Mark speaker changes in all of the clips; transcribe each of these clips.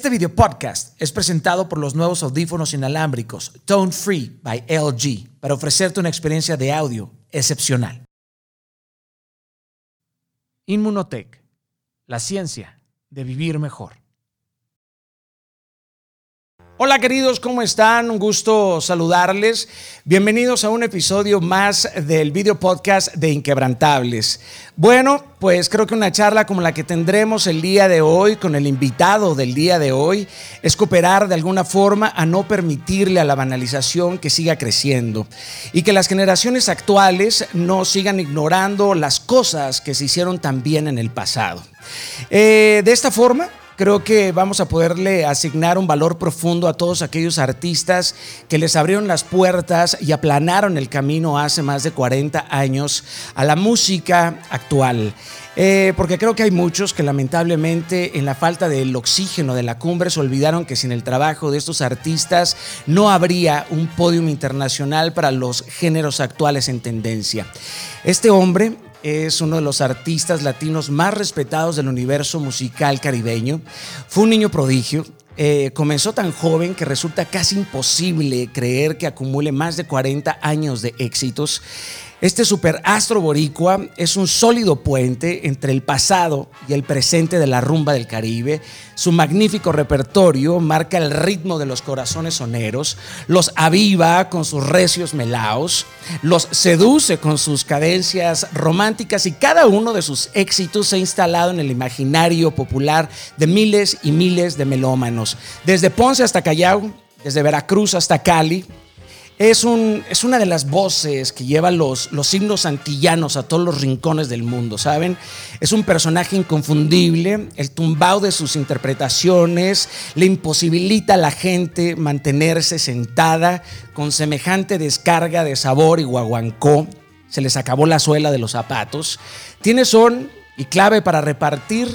Speaker 1: Este video podcast es presentado por los nuevos audífonos inalámbricos Tone Free by LG para ofrecerte una experiencia de audio excepcional. Inmunotech, la ciencia de vivir mejor. Hola queridos, ¿cómo están? Un gusto saludarles. Bienvenidos a un episodio más del video podcast de Inquebrantables. Bueno, pues creo que una charla como la que tendremos el día de hoy con el invitado del día de hoy es cooperar de alguna forma a no permitirle a la banalización que siga creciendo y que las generaciones actuales no sigan ignorando las cosas que se hicieron también en el pasado. Eh, de esta forma, creo que vamos a poderle asignar un valor profundo a todos aquellos artistas que les abrieron las puertas y aplanaron el camino hace más de 40 años a la música actual. Eh, porque creo que hay muchos que lamentablemente en la falta del oxígeno de la cumbre se olvidaron que sin el trabajo de estos artistas no habría un podium internacional para los géneros actuales en tendencia. Este hombre es uno de los artistas latinos más respetados del universo musical caribeño. Fue un niño prodigio. Eh, comenzó tan joven que resulta casi imposible creer que acumule más de 40 años de éxitos. Este superastro boricua es un sólido puente entre el pasado y el presente de la rumba del Caribe. Su magnífico repertorio marca el ritmo de los corazones soneros, los aviva con sus recios melaos, los seduce con sus cadencias románticas y cada uno de sus éxitos se ha instalado en el imaginario popular de miles y miles de melómanos. Desde Ponce hasta Callao, desde Veracruz hasta Cali, es, un, es una de las voces que lleva los, los signos antillanos a todos los rincones del mundo, ¿saben? Es un personaje inconfundible, el tumbao de sus interpretaciones le imposibilita a la gente mantenerse sentada con semejante descarga de sabor y guaguancó. Se les acabó la suela de los zapatos. Tiene son y clave para repartir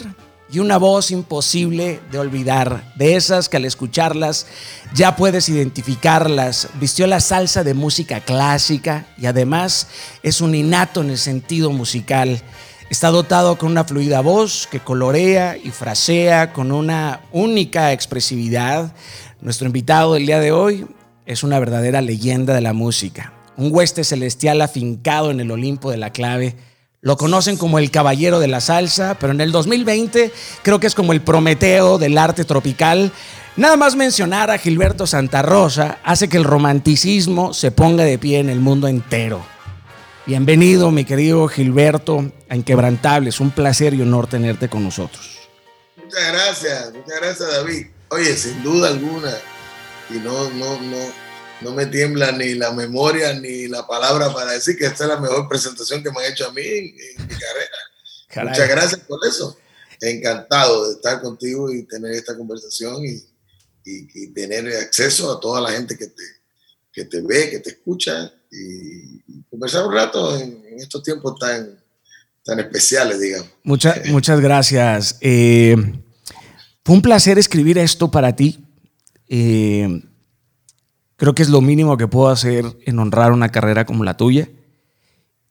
Speaker 1: y una voz imposible de olvidar, de esas que al escucharlas ya puedes identificarlas. Vistió la salsa de música clásica y además es un innato en el sentido musical. Está dotado con una fluida voz que colorea y frasea con una única expresividad. Nuestro invitado del día de hoy es una verdadera leyenda de la música, un hueste celestial afincado en el Olimpo de la clave lo conocen como el caballero de la salsa, pero en el 2020 creo que es como el Prometeo del arte tropical. Nada más mencionar a Gilberto Santa Rosa hace que el romanticismo se ponga de pie en el mundo entero. Bienvenido, mi querido Gilberto, a Inquebrantables. Un placer y honor tenerte con nosotros.
Speaker 2: Muchas gracias, muchas gracias, David. Oye, sin duda alguna, y no, no, no, no me tiembla ni la memoria ni la palabra para decir que esta es la mejor presentación que me han hecho a mí en, mi carrera. Muchas gracias por eso. Encantado de estar contigo y tener esta conversación y, tener acceso a toda la gente que te, que te ve, que te escucha y, conversar un rato en, estos tiempos tan, tan especiales, digamos.
Speaker 1: Muchas, muchas gracias. Eh, fue un placer escribir esto para ti. Eh, Creo que es lo mínimo que puedo hacer en honrar una carrera como la tuya.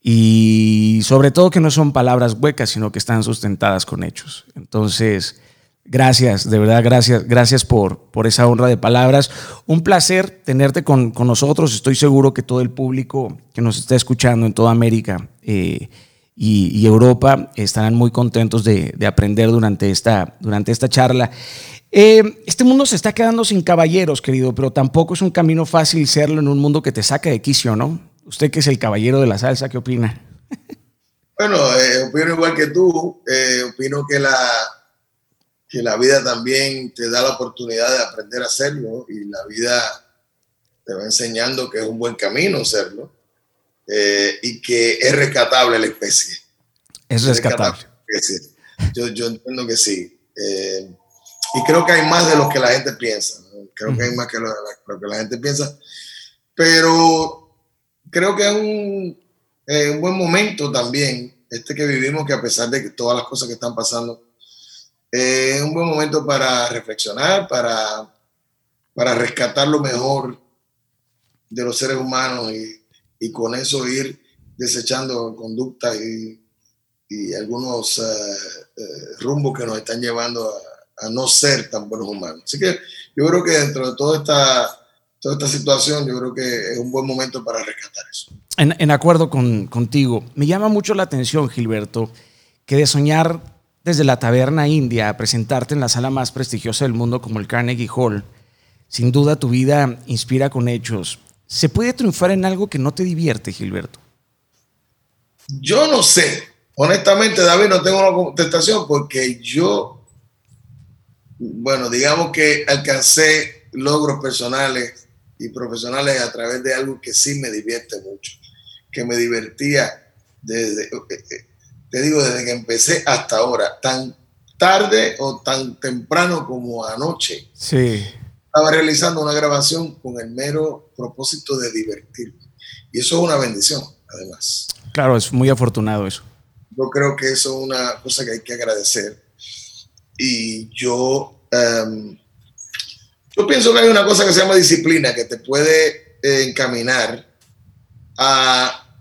Speaker 1: Y sobre todo que no son palabras huecas, sino que están sustentadas con hechos. Entonces, gracias, de verdad, gracias, gracias por, por esa honra de palabras. Un placer tenerte con, con nosotros. Estoy seguro que todo el público que nos está escuchando en toda América eh, y, y, Europa estarán muy contentos de, de aprender durante esta, durante esta charla. Eh, este mundo se está quedando sin caballeros, querido, pero tampoco es un camino fácil serlo en un mundo que te saca de quicio, ¿no? Usted que es el caballero de la salsa, ¿qué opina?
Speaker 2: Bueno, eh, opino igual que tú. Eh, opino que la, que la vida también te da la oportunidad de aprender a hacerlo y la vida te va enseñando que es un buen camino hacerlo y que es rescatable la especie.
Speaker 1: Es rescatable.
Speaker 2: Yo, yo entiendo que sí. Y creo que hay más de lo que la gente piensa. Creo que hay más que lo, que la gente piensa. Pero creo que es un, un, buen momento también, este que vivimos, que a pesar de que todas las cosas que están pasando, es un buen momento para reflexionar, para, para rescatar lo mejor de los seres humanos y, y con eso ir desechando conductas y, y algunos uh, uh, rumbos que nos están llevando a a no ser tan buenos humanos. Así que yo creo que dentro de toda esta, toda esta situación, yo creo que es un buen momento para rescatar eso.
Speaker 1: En, en acuerdo con, contigo, me llama mucho la atención, Gilberto, que de soñar desde la taberna india a presentarte en la sala más prestigiosa del mundo como el Carnegie Hall, sin duda tu vida inspira con hechos. ¿Se puede triunfar en algo que no te divierte, Gilberto?
Speaker 2: Yo no sé. Honestamente, David, no tengo una contestación porque yo bueno, digamos que alcancé logros personales y profesionales a través de algo que sí me divierte mucho, que me divertía desde, eh, eh, te digo, desde que empecé hasta ahora, tan tarde o tan temprano como anoche.
Speaker 1: Sí.
Speaker 2: Estaba realizando una grabación con el mero propósito de divertirme. Y eso es una bendición, además.
Speaker 1: Claro, es muy afortunado eso.
Speaker 2: Yo creo que eso es una cosa que hay que agradecer y yo, em, yo pienso que hay una cosa que se llama disciplina que te puede eh, encaminar a,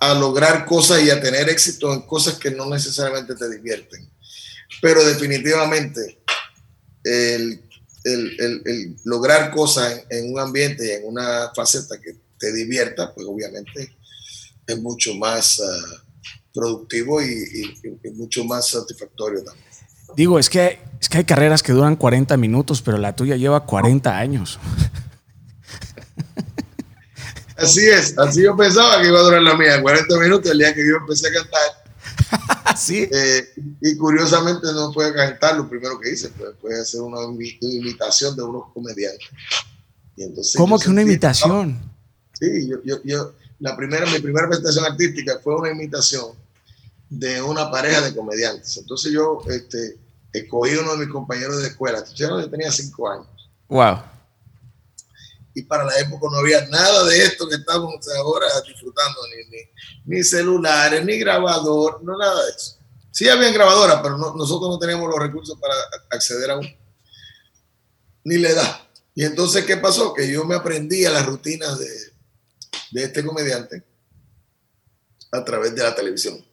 Speaker 2: a lograr cosas y a tener éxito en cosas que no necesariamente te divierten. Pero definitivamente el, el, el, lograr cosas en, un ambiente y en una faceta que te divierta, pues obviamente es mucho más... Uh, productivo y, mucho más satisfactorio también.
Speaker 1: Digo, es que, es que hay carreras que duran 40 minutos, pero la tuya lleva 40 años.
Speaker 2: Así es, así yo pensaba que iba a durar la mía, 40 minutos el día que yo empecé a
Speaker 1: cantar. sí.
Speaker 2: Eh, y curiosamente no fue cantar lo primero que hice, pues fue hacer una imitación de unos comediantes.
Speaker 1: Y entonces ¿Cómo que una imitación?
Speaker 2: Sí, yo, yo, yo, la primera, mi primera presentación artística fue una imitación de una pareja de comediantes. Entonces yo este, escogí uno de mis compañeros de escuela. Yo tenía cinco años.
Speaker 1: Wow.
Speaker 2: Y para la época no había nada de esto que estamos ahora disfrutando, ni, ni, celulares, ni grabador, no nada de eso. Sí habían grabadoras, pero nosotros no teníamos los recursos para acceder a un, ni la edad. Y entonces, ¿qué pasó? Que yo me aprendí a las rutinas de, de este comediante a través de la televisión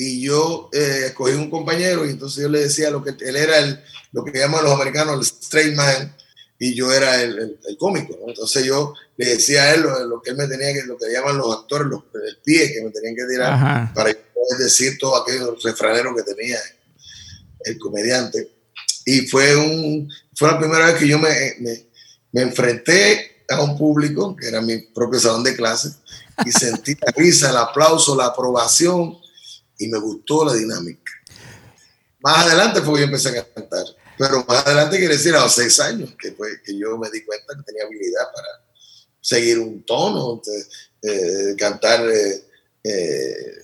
Speaker 2: y yo eh, escogí un compañero y entonces yo le decía lo que él era el, lo que llaman los americanos el straight man y yo era el, el, cómico. Entonces yo le decía a él lo, que él me tenía que, lo que llaman los actores, los, el pie que me tenían que tirar para poder decir todo aquello refranero que tenía el comediante. Y fue, un, fue la primera vez que yo me, me, me enfrenté a un público, que era mi propio salón de clase, y sentí la risa, el aplauso, la aprobación y me gustó la dinámica. Más adelante fue que yo empecé a cantar, pero más adelante quiere decir a los seis años que, fue, que yo me di cuenta que tenía habilidad para seguir un tono, eh, cantar eh, eh,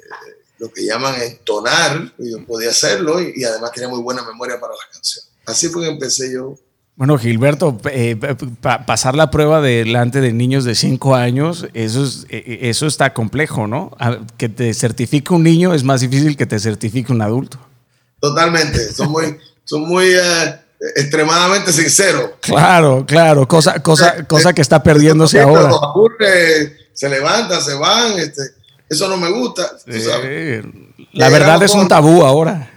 Speaker 2: lo que llaman entonar, yo podía hacerlo y, y, además tenía muy buena memoria para las canciones. Así fue que empecé yo
Speaker 1: bueno, Gilberto, eh, pasar la prueba delante de niños de 5 años, eso, es, eh, eh, eso está complejo, ¿no? Que te certifique un niño es más difícil que te certifique un adulto.
Speaker 2: Totalmente, son muy, son muy extremadamente sinceros.
Speaker 1: Claro, claro, cosa, cosa, cosa que está perdiéndose ahora.
Speaker 2: se levantan, se van, este, eso no me gusta.
Speaker 1: La verdad es un tabú ahora.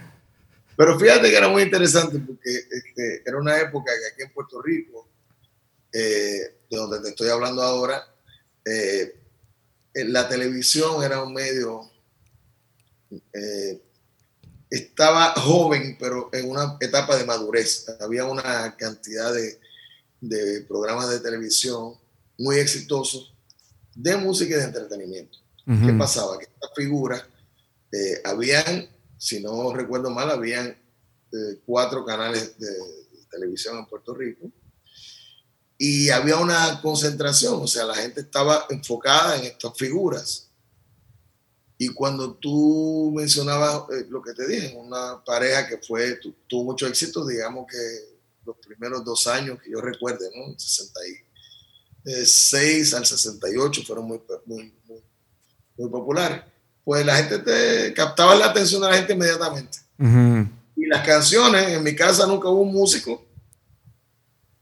Speaker 2: Pero fíjate que era muy interesante porque este, era una época que aquí en Puerto Rico, eh, de donde te estoy hablando ahora, eh, la televisión era un medio, eh, estaba joven, pero en una etapa de madurez. Había una cantidad de, de programas de televisión muy exitosos de música y de entretenimiento. ¿Qué pasaba? Que estas figuras habían si no recuerdo mal, habían eh, cuatro canales de, televisión en Puerto Rico y había una concentración, o sea, la gente estaba enfocada en estas figuras. Y cuando tú mencionabas eh, lo que te dije, una pareja que fue, tuvo mucho éxito, digamos que los primeros dos años que yo recuerde, ¿no? 66 al 68 fueron muy, muy, muy, muy populares pues la gente te captaba la atención de la gente inmediatamente. Y las canciones, en mi casa nunca hubo un músico,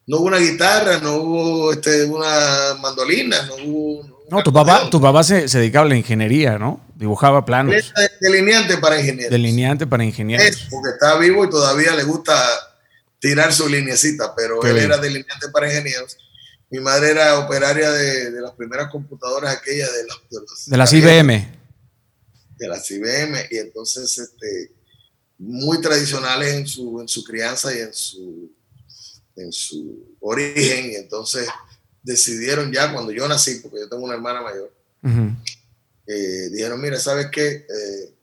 Speaker 2: no hubo una guitarra, no hubo este, una mandolina, no hubo,
Speaker 1: No, tu papá, tu papá se, dedicaba a la ingeniería, ¿no? Dibujaba planos.
Speaker 2: Delineante para ingenieros.
Speaker 1: Delineante para ingenieros.
Speaker 2: porque está vivo y todavía le gusta tirar su linecita, pero él era delineante para ingenieros. Mi madre era operaria de, las primeras computadoras aquellas de,
Speaker 1: de las IBM.
Speaker 2: De las IBM, y entonces este, muy tradicionales en su, en su crianza y en su, en su origen, y entonces decidieron ya cuando yo nací, porque yo tengo una hermana mayor, eh, dijeron, mira, ¿sabes qué? Eh,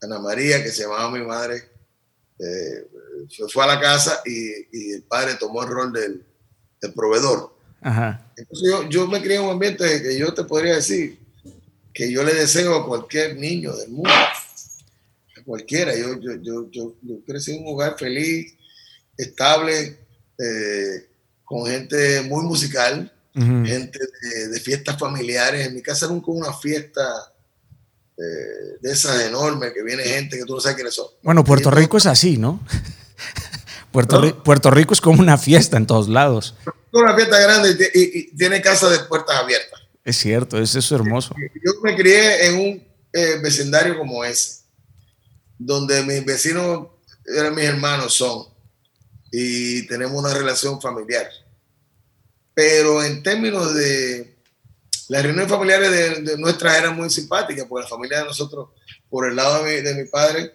Speaker 2: Ana María, que se llamaba mi madre, eh, fue a la casa y, el padre tomó el rol del, proveedor. Entonces yo, yo, me crié en un ambiente que yo te podría decir que yo le deseo a cualquier niño del mundo, a cualquiera. Yo, yo, yo, yo, crecí en un hogar feliz, estable, con gente muy musical, gente de, fiestas familiares. En mi casa nunca hubo una fiesta eh, de esas enormes que viene gente que tú no sabes quiénes son.
Speaker 1: Bueno, Puerto Rico es así, ¿no? Puerto, Puerto, Rico es como una fiesta en todos lados.
Speaker 2: Una fiesta grande y, tiene casa de puertas abiertas.
Speaker 1: Es cierto, es eso hermoso.
Speaker 2: Yo me crié en un eh, vecindario como ese, donde mis vecinos eran mis hermanos, son y tenemos una relación familiar. Pero en términos de las reuniones familiares de, de nuestras eran muy simpáticas, porque la familia de nosotros, por el lado de mi, padre,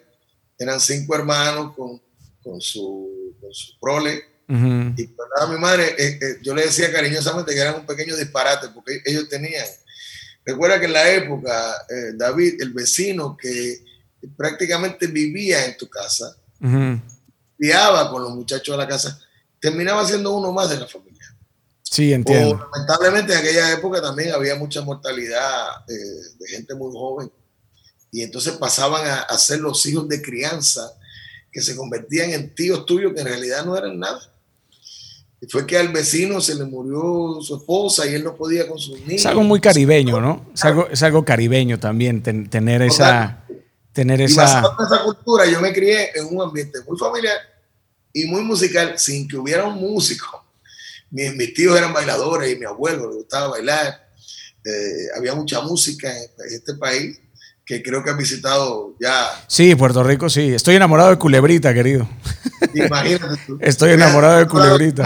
Speaker 2: eran cinco hermanos con, con, su, con su prole. Y lado de mi madre, eh, eh, yo le decía cariñosamente que eran un pequeño disparate, porque ellos tenían. Recuerda que en la época, eh, David, el vecino que prácticamente vivía en tu casa, criaba con los muchachos de la casa, terminaba siendo uno más de la familia.
Speaker 1: Sí, entiendo.
Speaker 2: lamentablemente en aquella época también había mucha mortalidad de gente muy joven y entonces pasaban a, a, ser los hijos de crianza que se convertían en tíos tuyos que en realidad no eran nada. Y fue que al vecino se le murió su esposa y él no podía con sus niños.
Speaker 1: Es algo muy caribeño, ¿no? Es algo, es algo caribeño también, tener esa... Tener esa...
Speaker 2: esa cultura, yo me crié en un ambiente muy familiar y muy musical sin que hubiera un músico. Mis, mis tíos eran bailadores y mi abuelo le gustaba bailar. Eh, había mucha música en este país que creo que han visitado ya.
Speaker 1: Sí, Puerto Rico, sí. Estoy enamorado de Culebrita, querido.
Speaker 2: Imagínate tú.
Speaker 1: Estoy enamorado de Culebrita.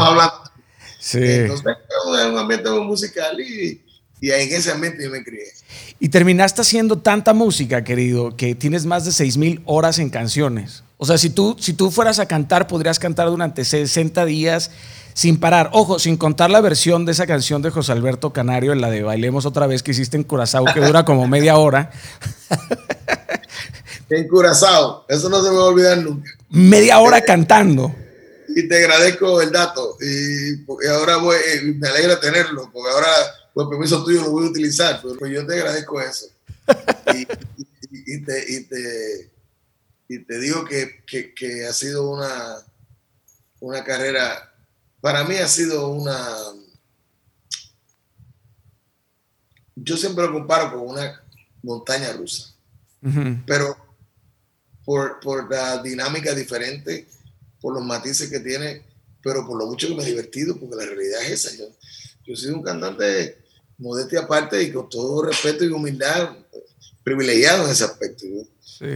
Speaker 2: Sí. Entonces, es un ambiente musical y, y en ese ambiente yo me crié.
Speaker 1: Y terminaste haciendo tanta música, querido, que tienes más de 6.000 horas en canciones. O sea, si tú, si tú fueras a cantar, podrías cantar durante 60 días sin parar. Ojo, sin contar la versión de esa canción de José Alberto Canario, en la de Bailemos otra vez que hiciste en Curazao, que dura como media hora.
Speaker 2: en Curazao, eso no se me va a olvidar nunca.
Speaker 1: Media hora cantando.
Speaker 2: Y te agradezco el dato. Y, ahora voy, eh, me alegra tenerlo, porque ahora, por permiso tuyo, lo voy a utilizar. Pero yo te agradezco eso. y te y te digo que, que, ha sido una, una carrera, para mí ha sido una, yo siempre lo comparo con una montaña rusa, pero por, por, la dinámica diferente, por los matices que tiene, pero por lo mucho que me he divertido, porque la realidad es esa. Yo, yo soy un cantante modestia aparte y con todo respeto y humildad, privilegiado en ese aspecto.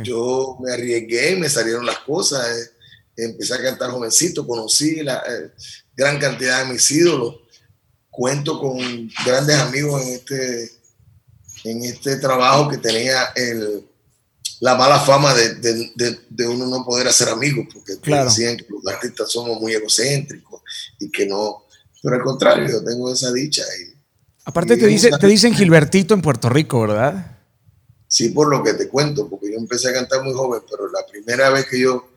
Speaker 2: Yo me arriesgué, me salieron las cosas, eh, empecé a cantar jovencito, conocí la eh, gran cantidad de mis ídolos, cuento con grandes amigos en este, en este trabajo que tenía el, la mala fama de, de, de, uno no poder hacer amigos, porque decían que los artistas somos muy egocéntricos y que no, pero al contrario, yo tengo esa dicha. Y,
Speaker 1: Aparte te, dice, te dicen Gilbertito en Puerto Rico, ¿verdad?
Speaker 2: sí por lo que te cuento, porque yo empecé a cantar muy joven, pero la primera vez que yo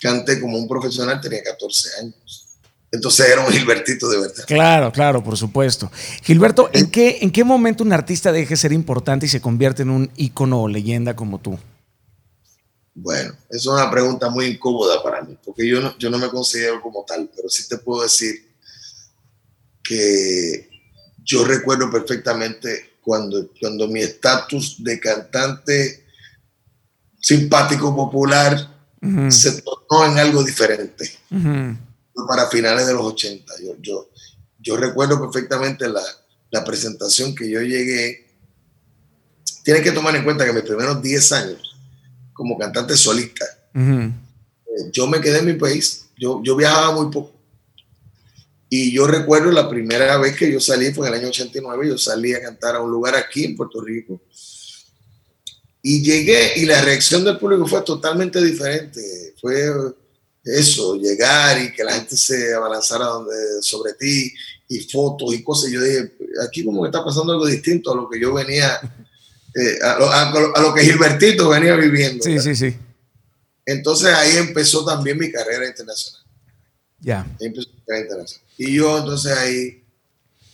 Speaker 2: canté como un profesional tenía 14 años. Entonces era un Gilbertito de verdad.
Speaker 1: Claro, claro, por supuesto. Gilberto, ¿en qué, ¿en qué momento un artista deje de ser importante y se convierte en un ícono o leyenda como tú?
Speaker 2: Bueno, es una pregunta muy incómoda para mí, porque yo no, yo no me considero como tal, pero sí te puedo decir que yo recuerdo perfectamente cuando, cuando mi estatus de cantante simpático popular se tornó en algo diferente. Para finales de los 80. Yo, yo, yo recuerdo perfectamente la, la presentación que yo llegué, tienes que tomar en cuenta que mis primeros 10 años como cantante solista, eh, yo me quedé en mi país, yo, yo viajaba muy poco. Y yo recuerdo la primera vez que yo salí, fue en el año 89, yo salí a cantar a un lugar aquí en Puerto Rico. Y llegué y la reacción del público fue totalmente diferente. Fue eso, llegar y que la gente se abalanzara donde, sobre ti y fotos y cosas. Yo dije, aquí como que está pasando algo distinto a lo que yo venía, eh, a, lo, que Gilbertito venía viviendo.
Speaker 1: Sí, sí, sí.
Speaker 2: Entonces ahí empezó también mi carrera internacional.
Speaker 1: Ya.
Speaker 2: Empezó mi carrera internacional. Y yo entonces ahí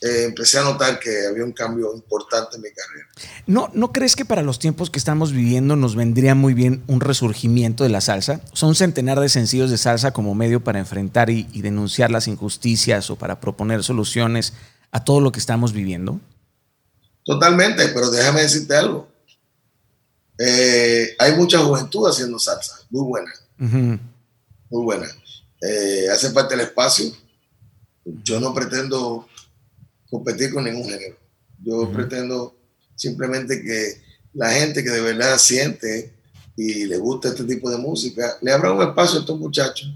Speaker 2: eh, empecé a notar que había un cambio importante en mi carrera.
Speaker 1: ¿No, ¿No crees que para los tiempos que estamos viviendo nos vendría muy bien un resurgimiento de la salsa? Son centenar de sencillos de salsa como medio para enfrentar y, denunciar las injusticias o para proponer soluciones a todo lo que estamos viviendo.
Speaker 2: Totalmente, pero déjame decirte algo. Eh, hay mucha juventud haciendo salsa, muy buena. Muy buena. Eh, hace parte del espacio yo no pretendo competir con ningún género. Yo pretendo simplemente que la gente que de verdad siente y le gusta este tipo de música, le abra un espacio a estos muchachos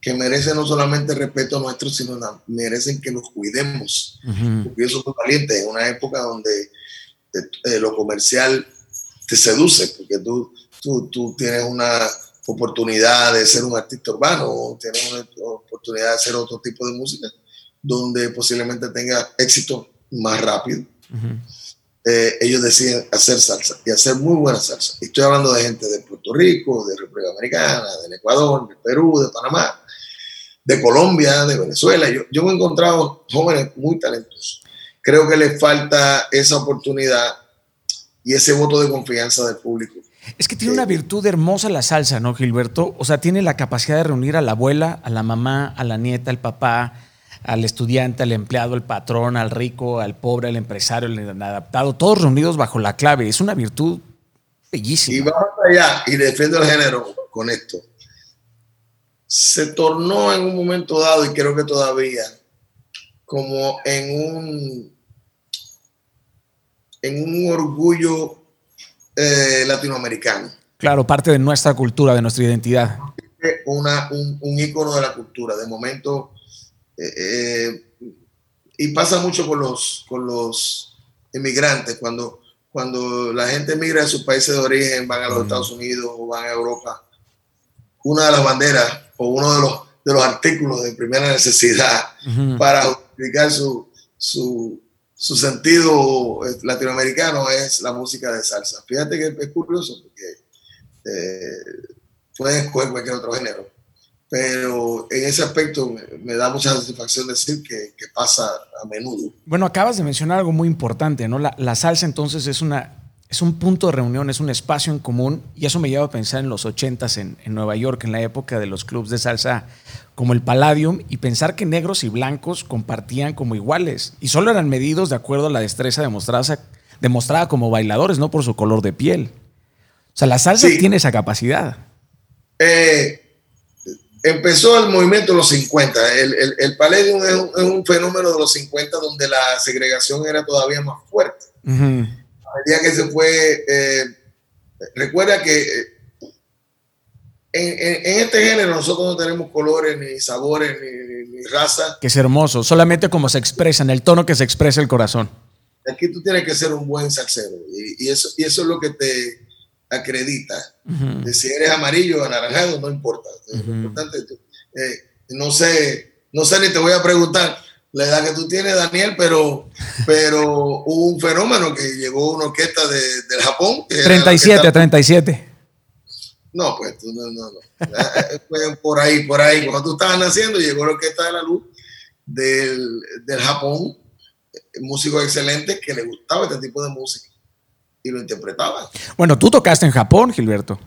Speaker 2: que merecen no solamente el respeto nuestro, sino merecen que nos cuidemos. Porque yo soy muy valiente en una época donde eh, eh, lo comercial te seduce, porque tú, tú, tú tienes una oportunidad de ser un artista urbano, tienes una oportunidad de hacer otro tipo de música, donde posiblemente tenga éxito más rápido. Eh, ellos deciden hacer salsa y hacer muy buena salsa. estoy hablando de gente de Puerto Rico, de República Dominicana, del Ecuador, de Perú, de Panamá, de Colombia, de Venezuela. Yo, yo me he encontrado jóvenes muy talentosos. Creo que les falta esa oportunidad y ese voto de confianza del público
Speaker 1: es que tiene una virtud hermosa la salsa, ¿no, Gilberto? O sea, tiene la capacidad de reunir a la abuela, a la mamá, a la nieta, al papá, al estudiante, al empleado, al patrón, al rico, al pobre, al empresario, al inadaptado, todos reunidos bajo la clave. Es una virtud bellísima.
Speaker 2: Y vamos allá y defiendo el género con esto. Se tornó en un momento dado, y creo que todavía, como en un, en un orgullo eh, latinoamericano.
Speaker 1: Claro, parte de nuestra cultura, de nuestra identidad.
Speaker 2: Una, un, un ícono de la cultura. De momento, eh, eh, y pasa mucho con los, con los inmigrantes, cuando, cuando la gente emigra de sus países de origen, van a los Estados Unidos o van a Europa, una de las banderas o uno de los, de los artículos de primera necesidad para justificar su, su, su sentido eh, latinoamericano es la música de salsa. Fíjate que es curioso porque eh, puedes escoger cualquier otro género, pero en ese aspecto me, da mucha satisfacción decir que, que, pasa a menudo.
Speaker 1: Bueno, acabas de mencionar algo muy importante, ¿no? La, la salsa entonces es una, es un punto de reunión, es un espacio en común, y eso me lleva a pensar en los ochentas en, en Nueva York, en la época de los clubs de salsa como el Palladium, y pensar que negros y blancos compartían como iguales, y solo eran medidos de acuerdo a la destreza demostrada, demostrada como bailadores, no por su color de piel. O sea, la salsa tiene esa capacidad.
Speaker 2: Eh, empezó el movimiento de los 50. El, el, el Palladium es un, es un, fenómeno de los 50 donde la segregación era todavía más fuerte el día que se fue, eh, recuerda que eh, en, este género nosotros no tenemos colores, ni sabores, ni, raza.
Speaker 1: Que es hermoso, solamente como se expresa, en el tono que se expresa el corazón.
Speaker 2: Aquí tú tienes que ser un buen salsero y, eso, y eso es lo que te acredita. Si eres amarillo o anaranjado, no importa. Lo importante, eh, no sé, no sé ni te voy a preguntar la edad que tú tienes, Daniel, pero, pero hubo un fenómeno que llegó una orquesta de, del Japón.
Speaker 1: 37, 37.
Speaker 2: No, pues tú no, no, no. Eh, por ahí, por ahí. Cuando tú estabas naciendo, llegó la orquesta de la luz del, del Japón, músico excelente que le gustaba este tipo de música y lo interpretaba.
Speaker 1: Bueno, tú tocaste en Japón, Gilberto.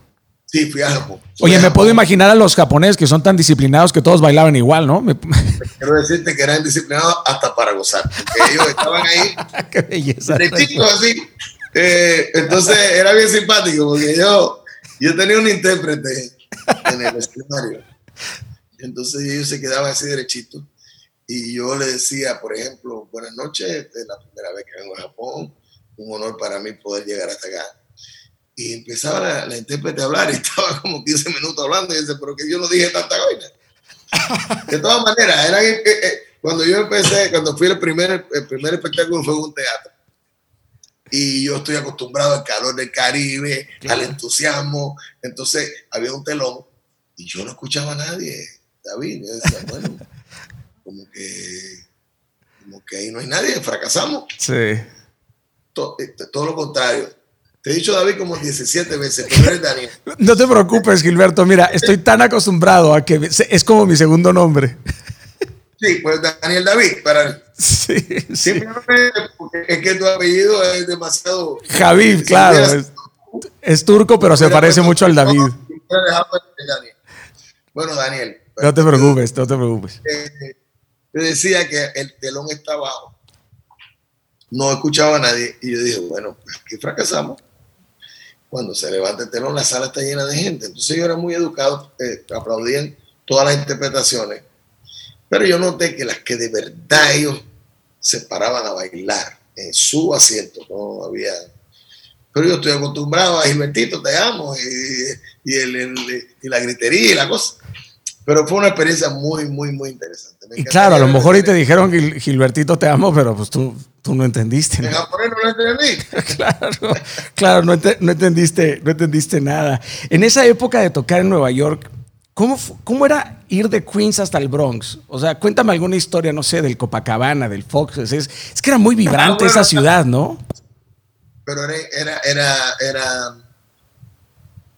Speaker 2: Sí, fui a Japón.
Speaker 1: Oye, me puedo imaginar a los japoneses que son tan disciplinados que todos bailaban igual, ¿no?
Speaker 2: Quiero decirte que eran disciplinados hasta para gozar. Porque ellos estaban ahí. ¡Qué belleza! De chicos así. Eh, entonces era bien simpático porque yo, yo tenía un intérprete en el escenario. Entonces ellos se quedaban así derechitos Y yo le decía, por ejemplo, buenas noches, es la primera vez que vengo a Japón, un honor para mí poder llegar hasta acá. Y empezaba la, la intérprete a hablar y estaba como 15 minutos hablando y dice, pero que yo no dije tanta vaina. De todas maneras, era, eh, eh, cuando yo empecé, cuando fui el primer, el primer espectáculo fue un teatro. Y yo estoy acostumbrado al calor del Caribe, al entusiasmo. Entonces había un telón y yo no escuchaba a nadie, David. Yo decía, bueno, como que, como que ahí no hay nadie, fracasamos.
Speaker 1: Sí.
Speaker 2: Todo, este, todo lo contrario. Te he dicho David como 17 veces, pero eres Daniel.
Speaker 1: No te preocupes, Gilberto. Mira, estoy tan acostumbrado a que es como mi segundo nombre.
Speaker 2: Sí, pues Daniel David, para
Speaker 1: Sí, sí.
Speaker 2: Simplemente porque es que tu apellido es demasiado.
Speaker 1: Javid, claro. Es, es turco, pero se
Speaker 2: hubiera
Speaker 1: parece mucho al David.
Speaker 2: Bueno, Daniel.
Speaker 1: No te preocupes, no te preocupes.
Speaker 2: eh, te decía que el telón está abajo. No escuchaba a nadie. Y yo dije, bueno, pues aquí fracasamos. Cuando se levanta el telón, la sala está llena de gente. Entonces yo era muy educado, eh, aplaudían todas las interpretaciones. Pero yo noté que las que de verdad ellos se paraban a bailar en su asiento, no había. Pero yo estoy acostumbrado a Gilbertito, te amo, y, y, el- el- y la gritería y la cosa. Pero fue una experiencia muy, muy, muy interesante. Me
Speaker 1: Y claro, a lo mejor y te dijeron, "Gil- Gilbertito, te amo, pero pues tú, tú no entendiste.
Speaker 2: En
Speaker 1: ¿no?
Speaker 2: japonés no lo entendí.
Speaker 1: Claro, claro, no, ente- no entendiste, no entendiste nada. En esa época de tocar en Nueva York, ¿cómo, ¿cómo era ir de Queens hasta el Bronx? O sea, cuéntame alguna historia, no sé, del Copacabana, del Fox. Es, es que era muy vibrante
Speaker 2: Ah, bueno,
Speaker 1: esa ciudad, ¿no?
Speaker 2: pero era, era, era, era,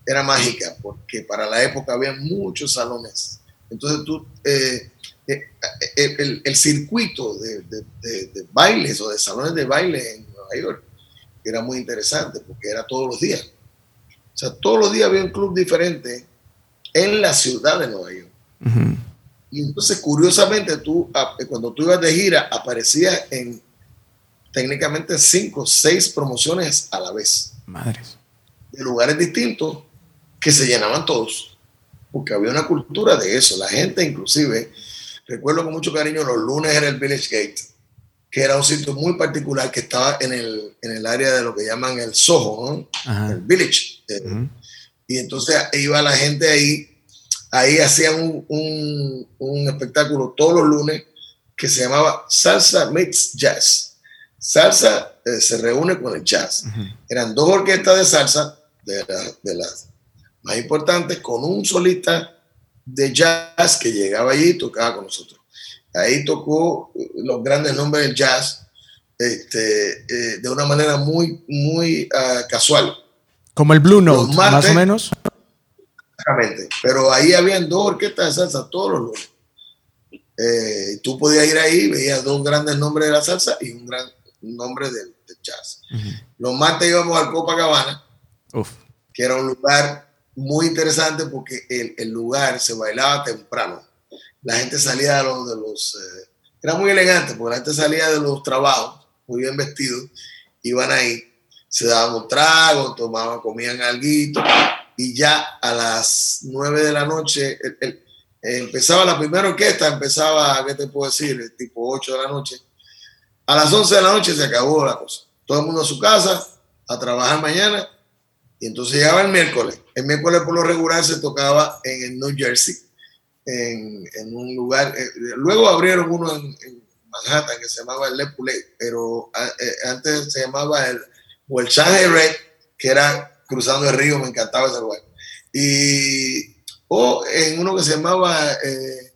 Speaker 2: era mágica, porque para la época había muchos salones. Entonces tú, eh, eh, eh, el, el circuito de, de- de- de bailes o de salones de baile en Nueva York era muy interesante, porque era todos los días. O sea, todos los días había un club diferente en la ciudad de Nueva York.
Speaker 1: Ujú.
Speaker 2: Y entonces, curiosamente, tú, a- cuando tú ibas de gira, aparecías en técnicamente cinco, seis promociones a la vez,
Speaker 1: Madres.
Speaker 2: de lugares distintos que se llenaban todos, porque había una cultura de eso. La gente, inclusive, recuerdo con mucho cariño, los lunes era el Village Gate, que era un sitio muy particular que estaba en el, en el área de lo que llaman el Soho, ¿no? El Village. eh,
Speaker 1: Ujú.
Speaker 2: y entonces iba la gente ahí, ahí hacían un, un- un espectáculo todos los lunes que se llamaba Salsa Meets Jazz. Salsa eh, se reúne con el jazz.
Speaker 1: Ujú.
Speaker 2: Eran dos orquestas de salsa, de, la- de las más importantes, con un solista de jazz que llegaba allí y tocaba con nosotros. Ahí tocó los grandes nombres del jazz este, eh, de una manera muy, muy ah, casual.
Speaker 1: Como el Blue Note, más o menos.
Speaker 2: Exactamente. Pero ahí habían dos orquestas de salsa todos los lunes. Eh, tú podías ir ahí, veías dos grandes nombres de la salsa y un gran nombre del, del jazz. Los martes íbamos al Copacabana,
Speaker 1: Uf.
Speaker 2: que era un lugar muy interesante porque el, el lugar se bailaba temprano. La gente salía de los... De los eh, era muy elegante porque la gente salía de los trabajos, muy bien vestidos, iban ahí, se daban un trago, tomaban, comían algo y ya a las 9 de la noche empezaba la primera orquesta, empezaba, ¿qué te puedo decir? Tipo 8 de la noche. A las 11 de la noche se acabó la cosa. Todo el mundo a su casa, a trabajar mañana. Y entonces llegaba el miércoles. El miércoles por lo regular se tocaba en el New Jersey, en, en un lugar. eh, luego abrieron uno en, en Manhattan que se llamaba el Le Poulet, pero a- eh, antes se llamaba el, o el Shanghai Red, que era cruzando el río, me encantaba ese lugar. Y, o en uno que se llamaba, eh,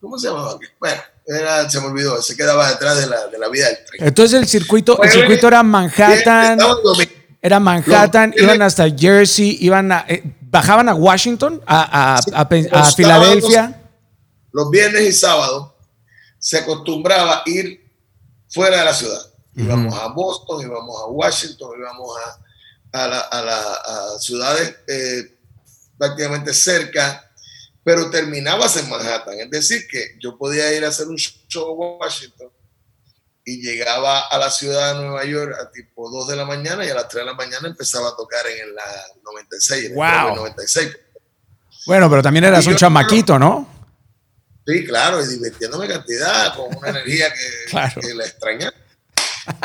Speaker 2: ¿cómo se llamaba? Bueno, era, se me olvidó, se quedaba detrás de la, de la vía del tren.
Speaker 1: Entonces el circuito, el circuito era Manhattan,
Speaker 2: y domingo.
Speaker 1: Era Manhattan, iban hasta Jersey, iban a, eh, bajaban a Washington, a, a-
Speaker 2: Sí,
Speaker 1: a a Filadelfia.
Speaker 2: los viernes y sábados se acostumbraba ir fuera de la ciudad. Íbamos a Boston, íbamos a Washington, íbamos a, a, la- a la- ciudades eh, prácticamente cerca, pero terminabas en Manhattan. Es decir, que yo podía ir a hacer un show a Washington y llegaba a la ciudad de Nueva York a tipo 2 de la mañana y a las 3 de la mañana empezaba a tocar en la 96. en el
Speaker 1: Wow.
Speaker 2: Broadway 96.
Speaker 1: Bueno, pero también eras
Speaker 2: Y
Speaker 1: un
Speaker 2: yo-
Speaker 1: chamaquito, ¿no?
Speaker 2: Sí, claro, y divirtiéndome cantidad, con una energía que, la extraña.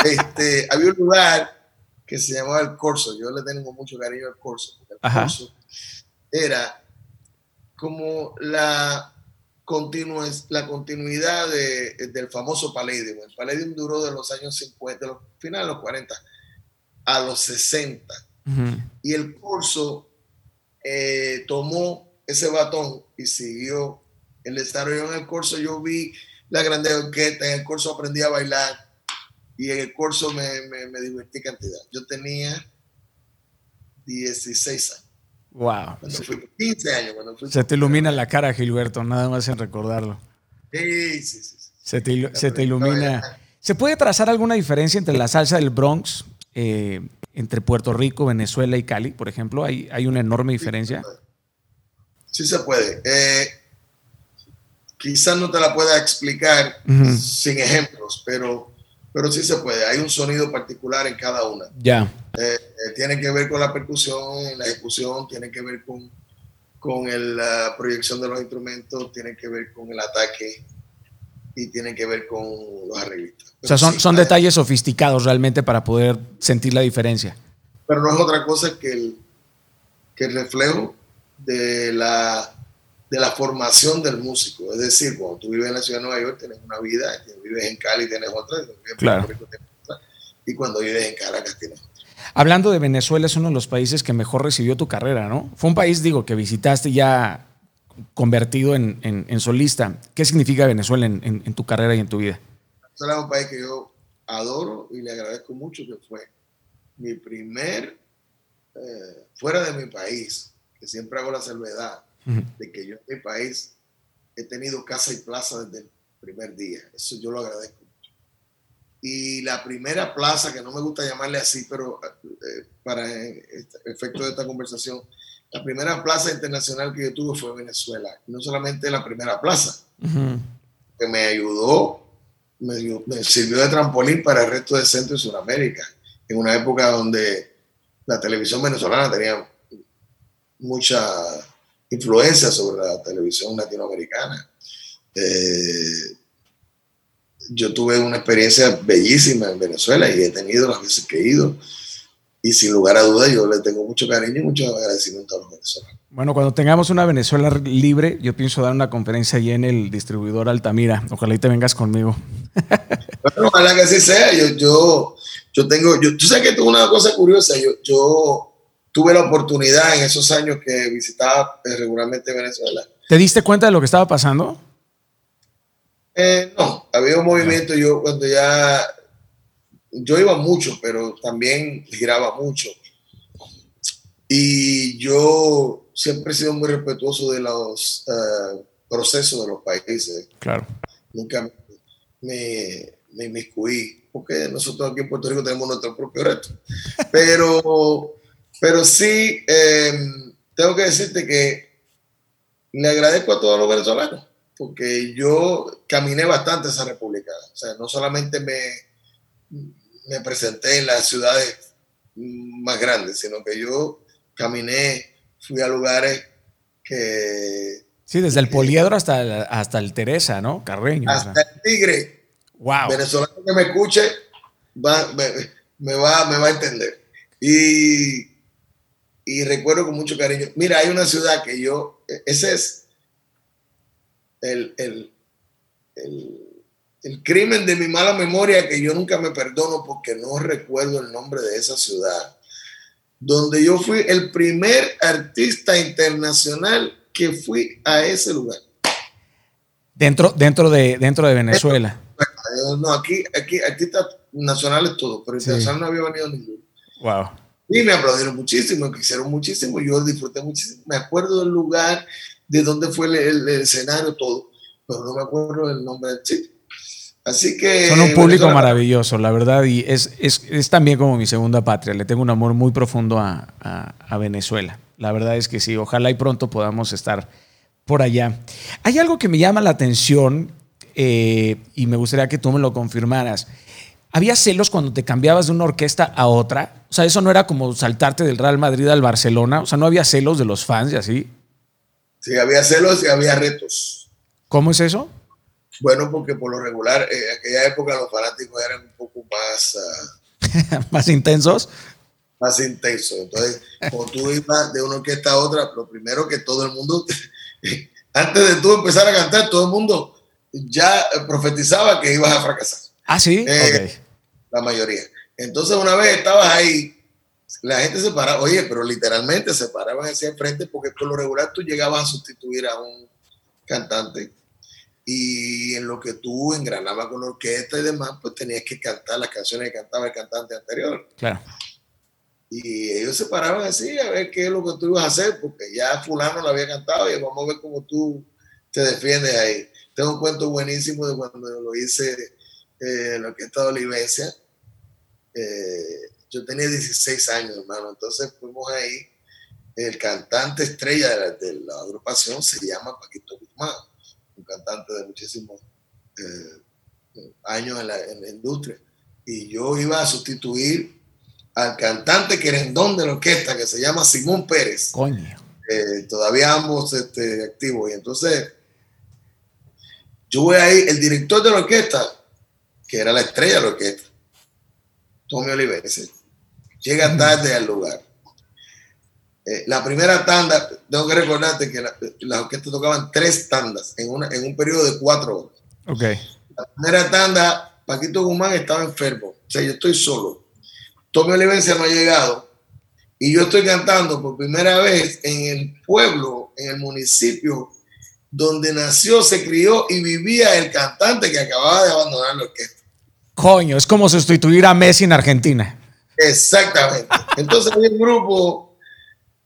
Speaker 2: Este, había un lugar que se llamaba El Corso, yo le tengo mucho cariño al Corso, porque el Corso era como la, la continuidad del famoso Palladium. El Palladium duró de los años 50, de los finales de los 40 a los 60. Y el Corso eh, tomó ese batón y siguió el desarrollo en el curso. Yo vi la grande orquesta, en el curso aprendí a bailar y en el curso me, me, divertí cantidad. Yo tenía 16 años.
Speaker 1: Wow.
Speaker 2: Cuando fui, 15 años.
Speaker 1: se te ilumina la cara, Gilberto, nada más en recordarlo.
Speaker 2: Sí, sí, sí.
Speaker 1: Se te, se te ilumina. ¿Se puede trazar alguna diferencia entre la salsa del Bronx, eh, entre Puerto Rico, Venezuela y Cali, por ejemplo? ¿Hay, hay una enorme diferencia?
Speaker 2: Sí se puede. Eh, quizás no te la pueda explicar sin ejemplos, pero, pero sí se puede. Hay un sonido particular en cada una.
Speaker 1: Ya.
Speaker 2: Eh, eh, tiene que ver con la percusión, la ejecución, tiene que ver con, con la proyección de los instrumentos, tiene que ver con el ataque y tiene que ver con los arreglistas.
Speaker 1: o sea, son, son detalles sofisticados realmente para poder sentir la diferencia.
Speaker 2: Pero no es otra cosa que el, que el reflejo de la, de la formación del músico. Es decir, cuando tú vives en la ciudad de Nueva York, tienes una vida, vives en Cali, tienes otra,
Speaker 1: claro.
Speaker 2: y cuando vives en Caracas, tienes otra.
Speaker 1: Hablando de Venezuela, es uno de los países que mejor recibió tu carrera, ¿no? Fue un país, digo, que visitaste ya convertido en, en, solista. ¿Qué significa Venezuela en, en, tu carrera y en tu vida?
Speaker 2: Venezuela es un país que yo adoro y le agradezco mucho que fue mi primer, eh, fuera de mi país, siempre hago la salvedad de que yo en mi país he tenido casa y plaza desde el primer día. Eso yo lo agradezco. Y la primera plaza, que no me gusta llamarle así, pero eh, para este efecto de esta conversación, la primera plaza internacional que yo tuve fue Venezuela. no solamente la primera plaza, que me ayudó, me, me, sirvió de trampolín para el resto de Centro y Sudamérica, en una época donde la televisión venezolana tenía mucha influencia sobre la televisión latinoamericana. Eh, yo tuve una experiencia bellísima en Venezuela y he tenido las veces que he ido. Y sin lugar a dudas, yo le tengo mucho cariño y mucho agradecimiento a los venezolanos.
Speaker 1: Bueno, cuando tengamos una Venezuela libre, yo pienso dar una conferencia allí en el distribuidor Altamira. Ojalá y te vengas conmigo.
Speaker 2: Bueno, ojalá que así sea. Yo, yo, yo tengo, yo, tú sabes que es una cosa curiosa. Yo, yo tuve la oportunidad en esos años que visitaba eh, regularmente Venezuela.
Speaker 1: ¿Te diste cuenta de lo que estaba pasando?
Speaker 2: Eh, no, había un movimiento, yo cuando ya, yo iba mucho, pero también giraba mucho. Y yo siempre he sido muy respetuoso de los eh, procesos de los países.
Speaker 1: Claro.
Speaker 2: Nunca me, me inmiscuí, porque nosotros aquí en Puerto Rico tenemos nuestro propio reto. Pero pero sí, em, tengo que decirte que le agradezco a todos los venezolanos, porque yo caminé bastante esa república. O sea, no solamente me, me presenté en las ciudades más grandes, sino que yo caminé, fui a lugares que...
Speaker 1: Sí, desde el Poliedro hasta el, hasta el Teresa, ¿no? Carreño.
Speaker 2: Hasta el Tigre.
Speaker 1: Wow.
Speaker 2: Venezolano que me escuche va, me, me, va, me va a entender. Y y recuerdo con mucho cariño. Mira, hay una ciudad que yo, e, ese es el, el, el, crimen de mi mala memoria que yo nunca me perdono porque no recuerdo el nombre de esa ciudad, donde yo fui el primer artista internacional que fui a ese lugar.
Speaker 1: Dentro, dentro, de, dentro de Venezuela.
Speaker 2: No, aquí, aquí artistas nacionales todo, pero internacional no había venido ninguno.
Speaker 1: Wow.
Speaker 2: Y me aplaudieron muchísimo, me quisieron muchísimo, yo disfruté muchísimo. Me acuerdo del lugar, de dónde fue el, escenario, todo, pero no me acuerdo el nombre del sitio. Así que...
Speaker 1: Son un público maravilloso, la verdad, y es, es, es, también como mi segunda patria. Le tengo un amor muy profundo a, a, Venezuela. La verdad es que sí, ojalá y pronto podamos estar por allá. Hay algo que me llama la atención eh, y me gustaría que tú me lo confirmaras. ¿Había celos cuando te cambiabas de una orquesta a otra? O sea, eso no era como saltarte del Real Madrid al Barcelona. O sea, no había celos de los fans y así.
Speaker 2: Sí, había celos y había retos.
Speaker 1: ¿Cómo es eso?
Speaker 2: Bueno, porque por lo regular, en aquella época los fanáticos eran un poco más...
Speaker 1: Uh, ¿Más intensos?
Speaker 2: Más intensos. Entonces, cuando tú ibas de una orquesta a otra, lo primero que todo el mundo, antes de tú empezar a cantar, todo el mundo ya profetizaba que ibas a fracasar.
Speaker 1: Ah, sí.
Speaker 2: Eh, La mayoría. Entonces, una vez estabas ahí, la gente se paraba, oye, pero literalmente se paraban hacia el frente porque por lo regular tú llegabas a sustituir a un cantante y en lo que tú engranabas con la orquesta y demás, pues tenías que cantar las canciones que cantaba el cantante anterior.
Speaker 1: Claro.
Speaker 2: Y ellos se paraban así a ver qué es lo que tú ibas a hacer, porque ya fulano lo había cantado y vamos a ver cómo tú te defiendes ahí. Tengo un cuento buenísimo de cuando lo hice eh, en la orquesta de Olivencia. Eh, yo tenía 16 años, hermano, entonces fuimos ahí. El cantante estrella de la, de la agrupación se llama Paquito Guzmán un cantante de muchísimos eh, años en la, en la, industria. Y yo iba a sustituir al cantante querendón de la orquesta que se llama Simón Pérez.
Speaker 1: Coño.
Speaker 2: Eh, todavía ambos este, activos. Y entonces, yo voy ahí, el director de la orquesta, que era la estrella de la orquesta, Tommy Oliveres, llega tarde al lugar. Eh, la primera tanda, tengo que recordarte que las la orquestas tocaban tres tandas en, una, en un periodo de cuatro horas.
Speaker 1: Okay.
Speaker 2: La primera tanda, Paquito Guzmán estaba enfermo, o sea, yo estoy solo. Tommy Olivencia no ha llegado y yo estoy cantando por primera vez en el pueblo, en el municipio donde nació, se crió y vivía el cantante que acababa de abandonar la orquesta.
Speaker 1: Coño, es como sustituir a Messi en Argentina.
Speaker 2: Exactamente. Entonces hay un grupo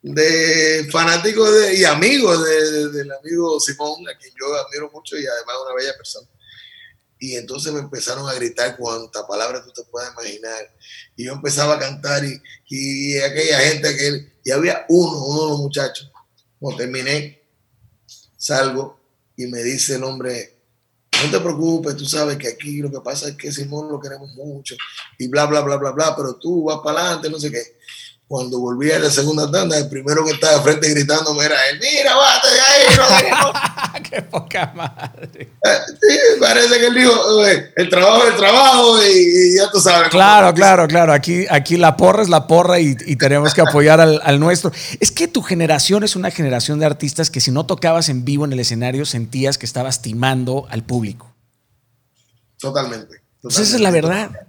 Speaker 2: de fanáticos y amigos de, de, del amigo Simón, a quien yo admiro mucho y además una bella persona. Y entonces me empezaron a gritar cuantas palabras tú te puedas imaginar. Y yo empezaba a cantar y, y aquella gente que... Y había uno, uno de los muchachos. Cuando terminé, salgo y me dice el hombre, no te preocupes, tú sabes que aquí lo que pasa es que Simón lo queremos mucho y bla, bla, bla, bla, bla, pero tú vas para adelante, no sé qué cuando volví a la segunda tanda, el primero que estaba de frente gritándome era él, mira, bate de ahí, no, no.
Speaker 1: Qué poca madre.
Speaker 2: Sí, parece que él dijo, el trabajo es el trabajo y, y ya tú sabes.
Speaker 1: Claro, claro, claro. Aquí, aquí la porra es la porra y, y tenemos que apoyar al, al, nuestro. Es que tu generación es una generación de artistas que si no tocabas en vivo en el escenario sentías que estabas timando al público.
Speaker 2: Totalmente. totalmente.
Speaker 1: Pues esa es la verdad.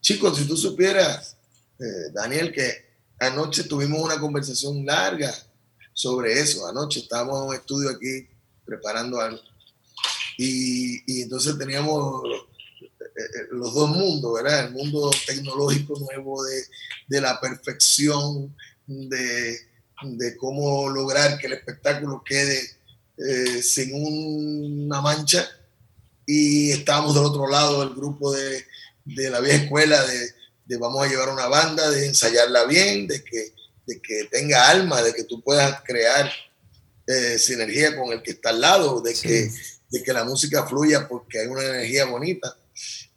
Speaker 2: Chicos, si tú supieras eh, Daniel, que anoche tuvimos una conversación larga sobre eso. Anoche estábamos en un estudio aquí preparando algo. Y, y entonces teníamos eh, los dos mundos, ¿verdad? El mundo tecnológico nuevo de, de la perfección, de, de, cómo lograr que el espectáculo quede eh, sin una mancha. Y estábamos del otro lado del grupo de, de la vieja escuela de, de vamos a llevar una banda, de ensayarla bien, de que, de que tenga alma, de que tú puedas crear eh, sinergia con el que está al lado, de, sí. que, de que la música fluya porque hay una energía bonita.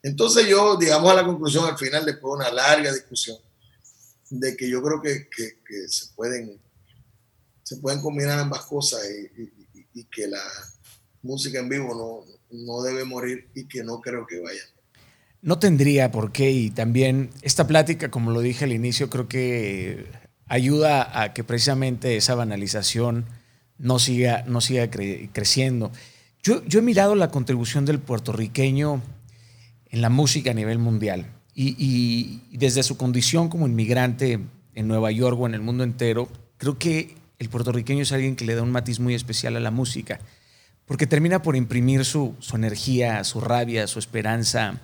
Speaker 2: Entonces yo, digamos a la conclusión al final, después de una larga discusión, de que yo creo que, que, que se, pueden, se pueden combinar ambas cosas y, y, y, que la música en vivo no, no debe morir y que no creo que vaya
Speaker 1: no tendría por qué y también esta plática, como lo dije al inicio, creo que ayuda a que precisamente esa banalización no siga, no siga cre creciendo. Yo, yo, he mirado la contribución del puertorriqueño en la música a nivel mundial y, y, desde su condición como inmigrante en Nueva York o en el mundo entero, creo que el puertorriqueño es alguien que le da un matiz muy especial a la música, porque termina por imprimir su, su energía, su rabia, su esperanza,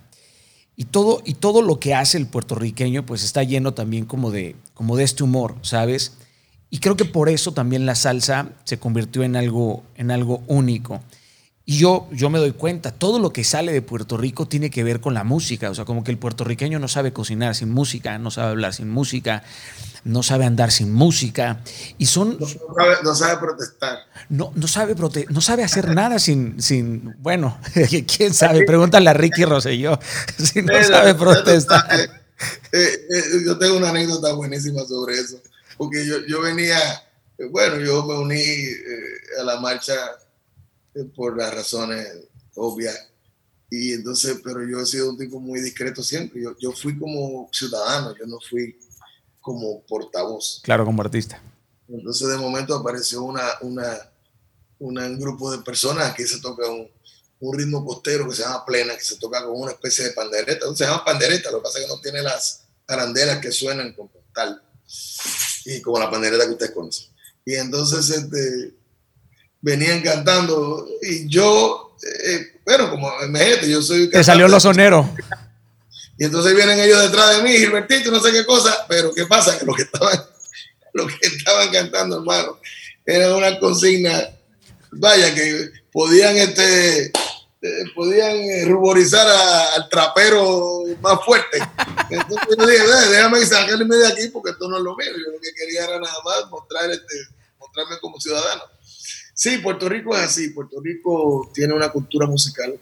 Speaker 1: y todo, y todo lo que hace el puertorriqueño pues está lleno también como de, como de este humor, ¿sabes? Y creo que por eso también la salsa se convirtió en algo, en algo único. Y yo, yo me doy cuenta, todo lo que sale de Puerto Rico tiene que ver con la música. O sea, como que el puertorriqueño no sabe cocinar sin música, no sabe hablar sin música, no sabe andar sin música. Y son.
Speaker 2: No sabe, no sabe protestar.
Speaker 1: No, no, sabe prote no sabe hacer nada sin. sin bueno, quién sabe, pregúntale a Ricky Rosselló si no sabe protestar.
Speaker 2: Eh, eh, yo tengo una anécdota buenísima sobre eso. Porque yo, yo venía, bueno, yo me uní eh, a la marcha eh, por las razones obvias. Y entonces, pero yo he sido un tipo muy discreto siempre. Yo, yo fui como ciudadano, yo no fui como portavoz.
Speaker 1: Claro, como artista.
Speaker 2: Entonces, de momento apareció una, una, un grupo de personas que se toca un, un ritmo costero que se llama plena, que se toca con una especie de pandereta. Se llama pandereta, lo que pasa es que no tiene las arandelas que suenan como tal y como la pandereta que ustedes conocen. Y entonces este, venían cantando y yo, eh, bueno, como imagínate, yo soy...
Speaker 1: Te salió lo sonero.
Speaker 2: Y entonces vienen ellos detrás de mí, Gilbertito, no sé qué cosa, pero ¿qué pasa? Que lo que estaban, lo que estaban cantando, hermano, era una consigna, vaya, que podían este, eh, podían eh, ruborizar al trapero más fuerte. Entonces yo dije, déjame sacarme de aquí porque esto no es lo mío. Yo lo que quería era nada más mostrar este, mostrarme como ciudadano. Sí, Puerto Rico es así. Puerto Rico tiene una cultura musical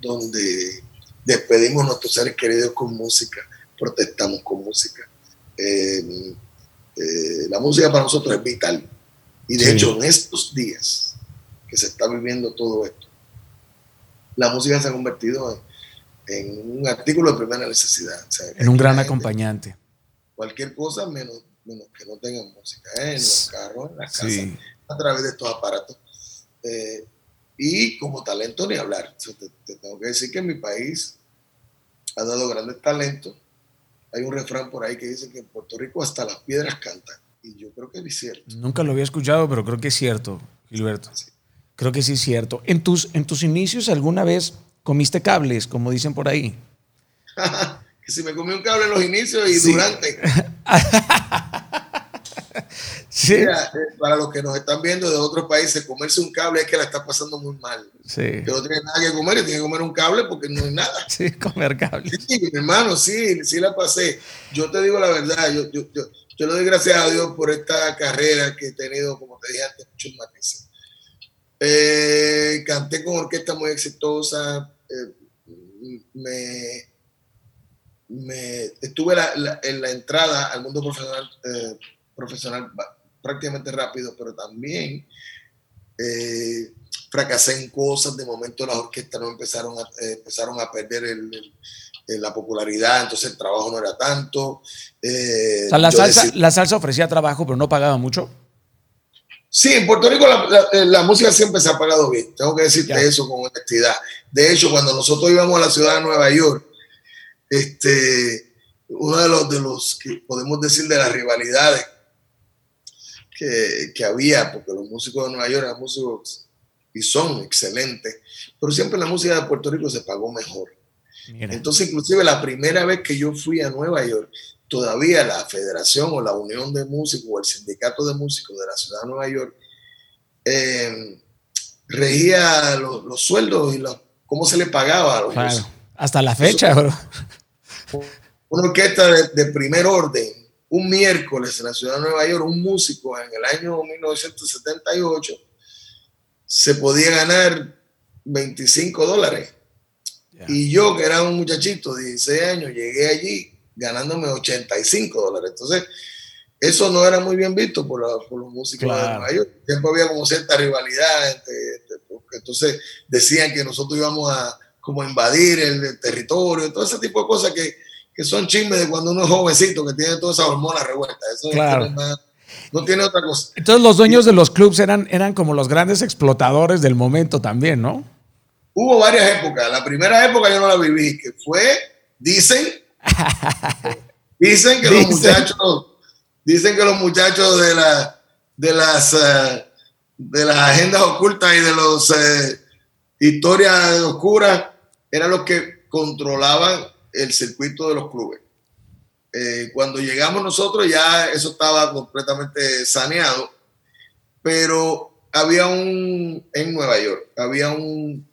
Speaker 2: donde despedimos a nuestros seres queridos con música, protestamos con música. Eh, la música para nosotros es vital. Y de hecho, en estos días que se está viviendo todo esto, la música se ha convertido en, un artículo de primera necesidad.
Speaker 1: en un gran acompañante.
Speaker 2: Cualquier cosa menos, menos que no tengan música, ¿eh? en los carros, en las casas, a través de estos aparatos. Eh, y como talento ni hablar. te, tengo que decir que en mi país ha dado grandes talentos. Hay un refrán por ahí que dice que en Puerto Rico hasta las piedras cantan. Y yo creo que es cierto.
Speaker 1: Nunca lo había escuchado, pero creo que es cierto, Gilberto. Sí. Creo que sí es cierto. ¿En tus, en tus inicios alguna vez comiste cables, como dicen por ahí?
Speaker 2: si me comí un cable en los inicios y durante. sí. Eh, para los que nos están viendo de otros países, comerse un cable es que la está pasando muy mal. Sí. Que no tiene nada que comer y tiene que comer un cable porque no hay nada.
Speaker 1: Sí, comer cable.
Speaker 2: Sí, mi hermano, sí, sí la pasé. Yo te digo la verdad, yo, yo, yo, yo le doy gracias a Dios por esta carrera que he tenido, como te dije antes, muchos matices eh, canté con orquesta muy exitosa. Eh, me, me, estuve en la entrada al mundo profesional, eh, profesional prácticamente rápido, pero también fracasé en cosas. De momento las orquestas no empezaron a, empezaron a perder la popularidad, entonces el trabajo no era tanto.
Speaker 1: la, salsa, la salsa ofrecía trabajo, pero no pagaba mucho.
Speaker 2: Sí, en Puerto Rico eh, la, música siempre se ha pagado bien, tengo que decirte eso con honestidad. De hecho, cuando nosotros íbamos a la ciudad de Nueva York, este, uno de los, de los que podemos decir de las rivalidades que, que había, porque los músicos de Nueva York eran músicos y son excelentes, pero siempre la música de Puerto Rico se pagó mejor. Entonces, inclusive la primera vez que yo fui a Nueva York, todavía la federación o la unión de músicos o el sindicato de músicos de la ciudad de Nueva York eh, regía los, sueldos y cómo se le pagaba a los músicos.
Speaker 1: Hasta la fecha, bro.
Speaker 2: Una orquesta de, primer orden, un miércoles en la ciudad de Nueva York, un músico en el año 1978 se podía ganar 25 dólares. Y yo, que era un muchachito de 16 años, llegué allí ganándome 85 dólares. Entonces, eso no era muy bien visto por, los músicos de Nueva York. Siempre había como cierta rivalidad, porque entonces decían que nosotros íbamos a como invadir el, territorio, todo ese tipo de cosas que, que, son chismes de cuando uno es jovencito, que tiene todas esas hormonas revueltas. Eso no tiene otra cosa.
Speaker 1: Entonces los dueños de los clubs eran, eran como los grandes explotadores del momento también, ¿no?
Speaker 2: Hubo varias épocas. La primera época yo no la viví, que fue, dicen, dicen que los muchachos, dicen que los muchachos de la de las eh, de las agendas ocultas y de los eh, historias oscuras eran los que controlaban el circuito de los clubes. Eh, cuando llegamos nosotros ya eso estaba completamente saneado, pero había un, en Nueva York, había un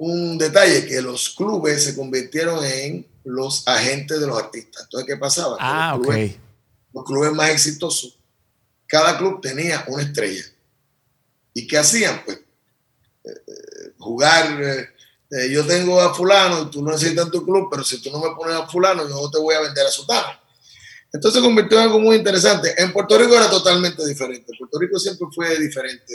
Speaker 2: un detalle, que los clubes se convirtieron en los agentes de los artistas. Entonces, ¿qué pasaba?
Speaker 1: Ah,
Speaker 2: los, clubes, los clubes más exitosos, cada club tenía una estrella. ¿Y qué hacían? Pues eh, jugar, eh, yo tengo a fulano y tú no necesitas tu club, pero si tú no me pones a fulano, yo no te voy a vender a sotana. Entonces se convirtió en algo muy interesante. En Puerto Rico era totalmente diferente. En Puerto Rico siempre fue diferente.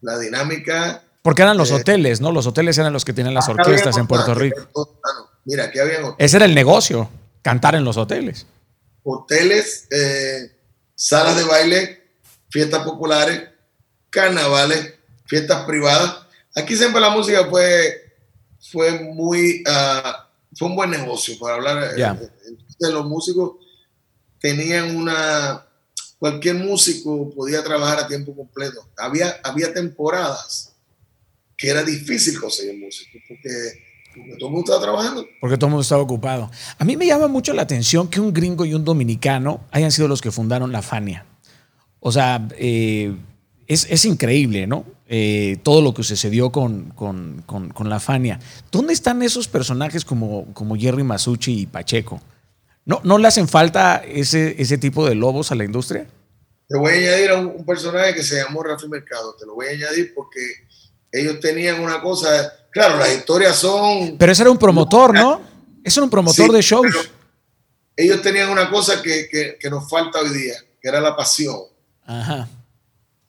Speaker 2: la dinámica.
Speaker 1: Porque eran los eh, hoteles, ¿no? Los hoteles eran los que tenían las orquestas en Puerto Rico.
Speaker 2: mira, aquí había
Speaker 1: Ese era el negocio, cantar en los hoteles.
Speaker 2: Hoteles, eh, salas de baile, fiestas populares, carnavales, fiestas privadas. Aquí siempre la música fue, fue muy, ah, fue un buen negocio para hablar. Eh, de los músicos tenían una, cualquier músico podía trabajar a tiempo completo. Había, había temporadas que era difícil conseguir músicos porque, todo el mundo estaba trabajando.
Speaker 1: Porque todo el mundo estaba ocupado. A mí me llama mucho la atención que un gringo y un dominicano hayan sido los que fundaron la Fania. O sea, eh, es, increíble, ¿no? Eh, todo lo que sucedió con, con, con, la Fania. ¿Dónde están esos personajes como, como Jerry Masucci y Pacheco? ¿No, ¿No le hacen falta ese, ese tipo de lobos a la industria?
Speaker 2: Te voy a añadir a un, personaje que se llamó Rafi Mercado. Te lo voy a añadir porque ellos tenían una cosa. Claro, las historias son.
Speaker 1: Pero ese era un promotor, ¿no? Ese era un promotor de shows.
Speaker 2: Ellos tenían una cosa que, que, que, nos falta hoy día, que era la pasión. Ajá.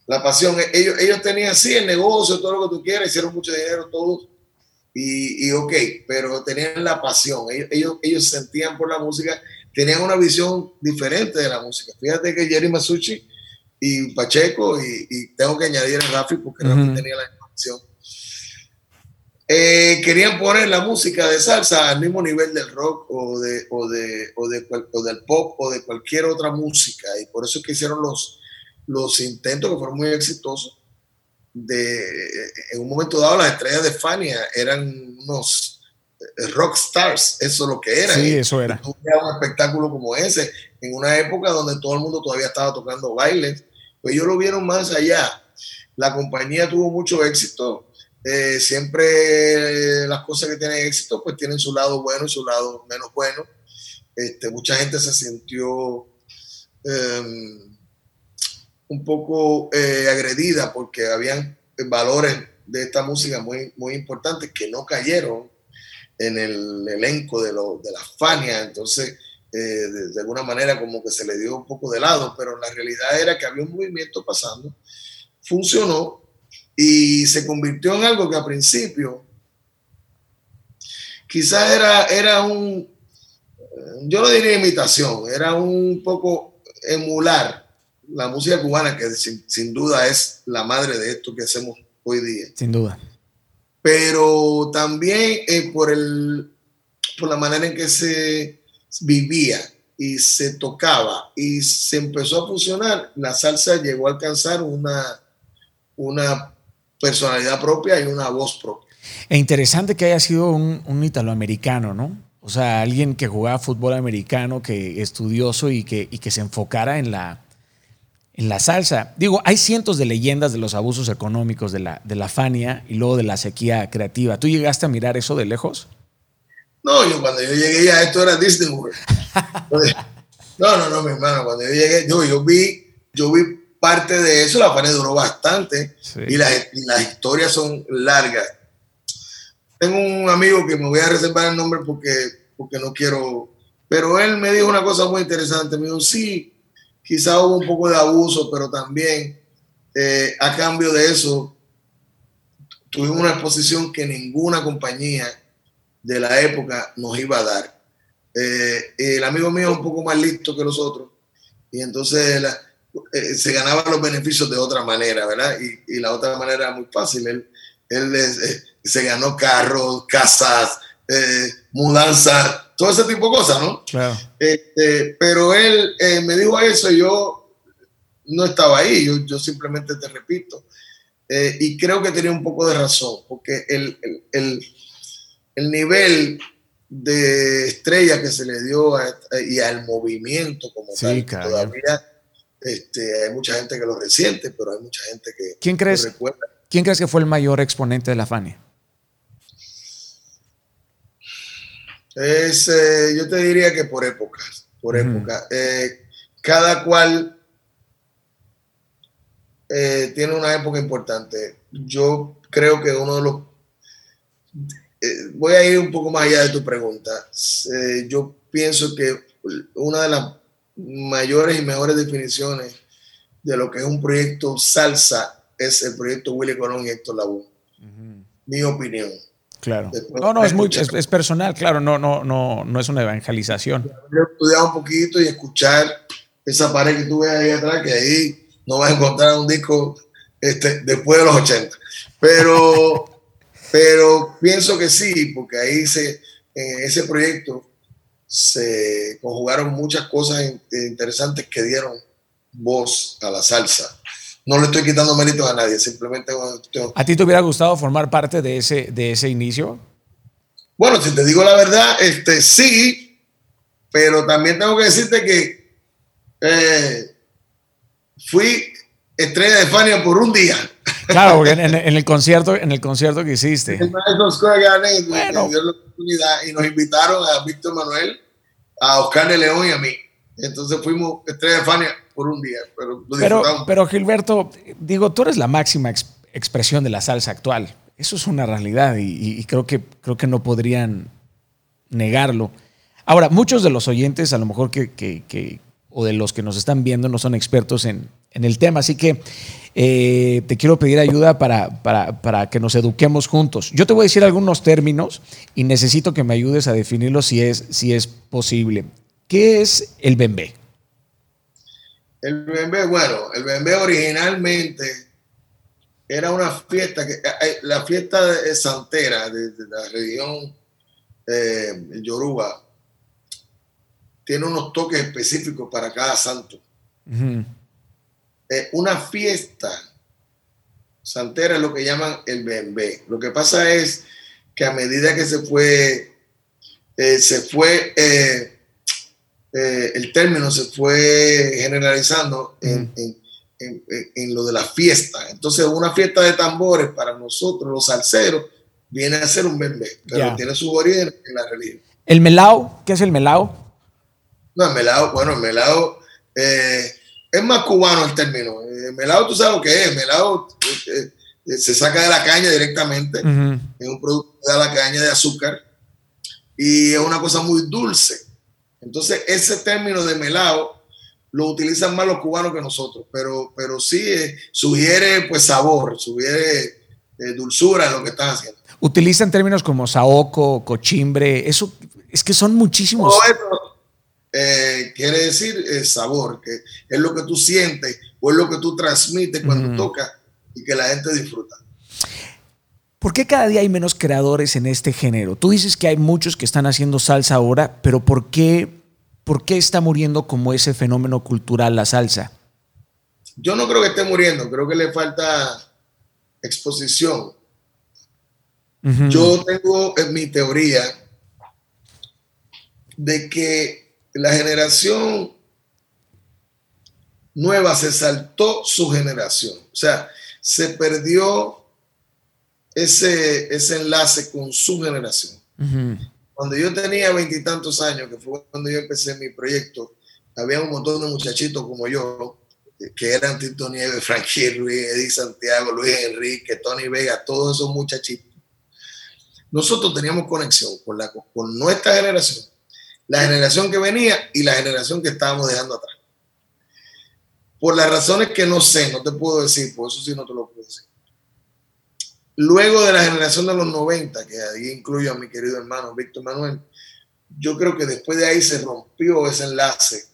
Speaker 2: La pasión. Ellos, ellos tenían, sí, el negocio, todo lo que tú quieras, hicieron mucho dinero todos y, y, ok, pero tenían la pasión, ellos, ellos, sentían por la música, tenían una visión diferente de la música. Fíjate que Jerry Masucci y Pacheco, y, tengo que añadir a Rafi porque Rafi tenía la información, eh, querían poner la música de salsa al mismo nivel del rock o, de, o, de, o, de, o del pop o de cualquier otra música, y por eso es que hicieron los, los intentos que fueron muy exitosos de, en un momento dado las estrellas de Fania eran unos eh, rock stars, eso es lo que era.
Speaker 1: Sí, eso era.
Speaker 2: un espectáculo como ese, en una época donde todo el mundo todavía estaba tocando bailes, pues ellos lo vieron más allá. La compañía tuvo mucho éxito. Eh, siempre las cosas que tienen éxito, pues tienen su lado bueno y su lado menos bueno. Este, mucha gente se sintió em, un poco eh, agredida porque habían valores de esta música muy, muy importantes que no cayeron en el elenco de, lo, de la Fania, entonces eh, de, alguna manera como que se le dio un poco de lado, pero la realidad era que había un movimiento pasando, funcionó y se convirtió en algo que a principio quizás era, era un, yo no diría imitación, era un poco emular la música cubana, que sin, duda es la madre de esto que hacemos hoy día.
Speaker 1: Sin duda.
Speaker 2: Pero también eh, por, el, por la manera en que se vivía y se tocaba y se empezó a funcionar, la salsa llegó a alcanzar una, una personalidad propia y una voz propia.
Speaker 1: E interesante que haya sido un, un italoamericano, ¿no? O sea, alguien que jugaba fútbol americano, que estudioso y que, y que se enfocara en la, en la salsa. Digo, hay cientos de leyendas de los abusos económicos de la, de la Fania y luego de la sequía creativa. ¿Tú llegaste a mirar eso de lejos?
Speaker 2: No, yo cuando yo llegué ya esto era Disney World. no, no, no, mi hermano, cuando yo llegué, yo, yo vi, yo vi parte de eso, la Fania duró bastante y, las, las historias son largas. Tengo un amigo que me voy a reservar el nombre porque, porque no quiero, pero él me dijo una cosa muy interesante, me dijo, sí, quizá hubo un poco de abuso, pero también eh, a cambio de eso tuvimos una exposición que ninguna compañía de la época nos iba a dar. Eh, el amigo mío es un poco más listo que los otros y entonces eh, se ganaban los beneficios de otra manera, ¿verdad? Y, la otra manera era muy fácil. Él, él se ganó carros, casas, mudanzas todo ese tipo de cosas, ¿no? Claro. Este, pero él eh, me dijo eso y yo no estaba ahí, yo, yo simplemente te repito. Eh, y creo que tenía un poco de razón, porque el, el, el, nivel de estrella que se le dio y al movimiento como tal, todavía este, hay mucha gente que lo resiente, pero hay mucha gente que,
Speaker 1: ¿Quién crees, recuerda. ¿Quién crees que fue el mayor exponente de la Fania?
Speaker 2: Es, eh, yo te diría que por épocas, por época. Eh, cada cual eh, tiene una época importante. Yo creo que uno de los... voy a ir un poco más allá de tu pregunta. yo pienso que una de las mayores y mejores definiciones de lo que es un proyecto salsa es el proyecto Willy Colón y Héctor Lavoe. Mi opinión.
Speaker 1: Claro. no, no, es, muy, es, personal, claro, no, no, no, no es una evangelización.
Speaker 2: Estudiar un poquito y escuchar esa pared que tú ves ahí atrás, que ahí no vas a encontrar un disco este, después de los 80. Pero, pero pienso que sí, porque ahí se, en ese proyecto se conjugaron muchas cosas interesantes que dieron voz a la salsa. No le estoy quitando méritos a nadie, simplemente...
Speaker 1: ¿A ti te hubiera gustado formar parte de ese, de ese inicio?
Speaker 2: Bueno, si te digo la verdad, este, sí, pero también tengo que decirte que eh, fui estrella de Fania por un día.
Speaker 1: Claro, en, el concierto, en el concierto que hiciste. El
Speaker 2: bueno. dio la oportunidad y nos invitaron a Víctor Manuel, a Oscar de León y a mí. Entonces fuimos estrella de Fania por un día.
Speaker 1: Pero, pero, Gilberto, digo, tú eres la máxima expresión de la salsa actual. Eso es una realidad y, creo, que, creo que no podrían negarlo. Ahora, muchos de los oyentes, a lo mejor que, que, o de los que nos están viendo, no son expertos en, en el tema, así que eh, te quiero pedir ayuda para, para, para, que nos eduquemos juntos. Yo te voy a decir algunos términos y necesito que me ayudes a definirlos si es, si es posible. ¿Qué es el bembé?
Speaker 2: El bembé, bueno, el bembé originalmente era una fiesta, que, eh, eh, la fiesta de santera de, la región eh, Yoruba tiene unos toques específicos para cada santo. Una fiesta santera es lo que llaman el bembé. Lo que pasa es que a medida que se fue, se fue eh, el término se fue generalizando en, lo de la fiesta. Entonces, una fiesta de tambores para nosotros, los salseros, viene a ser un bembé, pero tiene su origen en la religión.
Speaker 1: ¿El melao? ¿Qué es el melao?
Speaker 2: No, el melao, bueno, el melao eh, es más cubano el término. El melao, tú sabes lo que es. El melao eh, se saca de la caña directamente. Es un producto de la caña de azúcar y es una cosa muy dulce. Entonces, ese término de melao lo utilizan más los cubanos que nosotros, pero, pero sí eh, sugiere pues sabor, sugiere eh, dulzura en lo que están haciendo.
Speaker 1: Utilizan términos como saoco, cochimbre, eso es que son muchísimos.
Speaker 2: Eh, quiere decir sabor, que es lo que tú sientes o es lo que tú transmites cuando tocas y que la gente disfruta.
Speaker 1: ¿Por qué cada día hay menos creadores en este género? Tú dices que hay muchos que están haciendo salsa ahora, pero ¿por qué, por qué está muriendo como ese fenómeno cultural la salsa?
Speaker 2: Yo no creo que esté muriendo, creo que le falta exposición. Yo tengo en mi teoría de que la generación nueva se saltó su generación. O sea, se perdió ese, ese enlace con su generación. Cuando yo tenía veintitantos años, que fue cuando yo empecé mi proyecto, había un montón de muchachitos como yo, que eran Tito Nieves, Frankie Ruiz, Eddie Santiago, Luis Enrique, Tony Vega, todos esos muchachitos. Nosotros teníamos conexión con, la, con nuestra generación, la generación que venía y la generación que estábamos dejando atrás. Por las razones que no sé, no te puedo decir, por eso sí no te lo puedo decir. Luego de la generación de los 90, que ahí incluyo a mi querido hermano Víctor Manuel, yo creo que después de ahí se rompió ese enlace.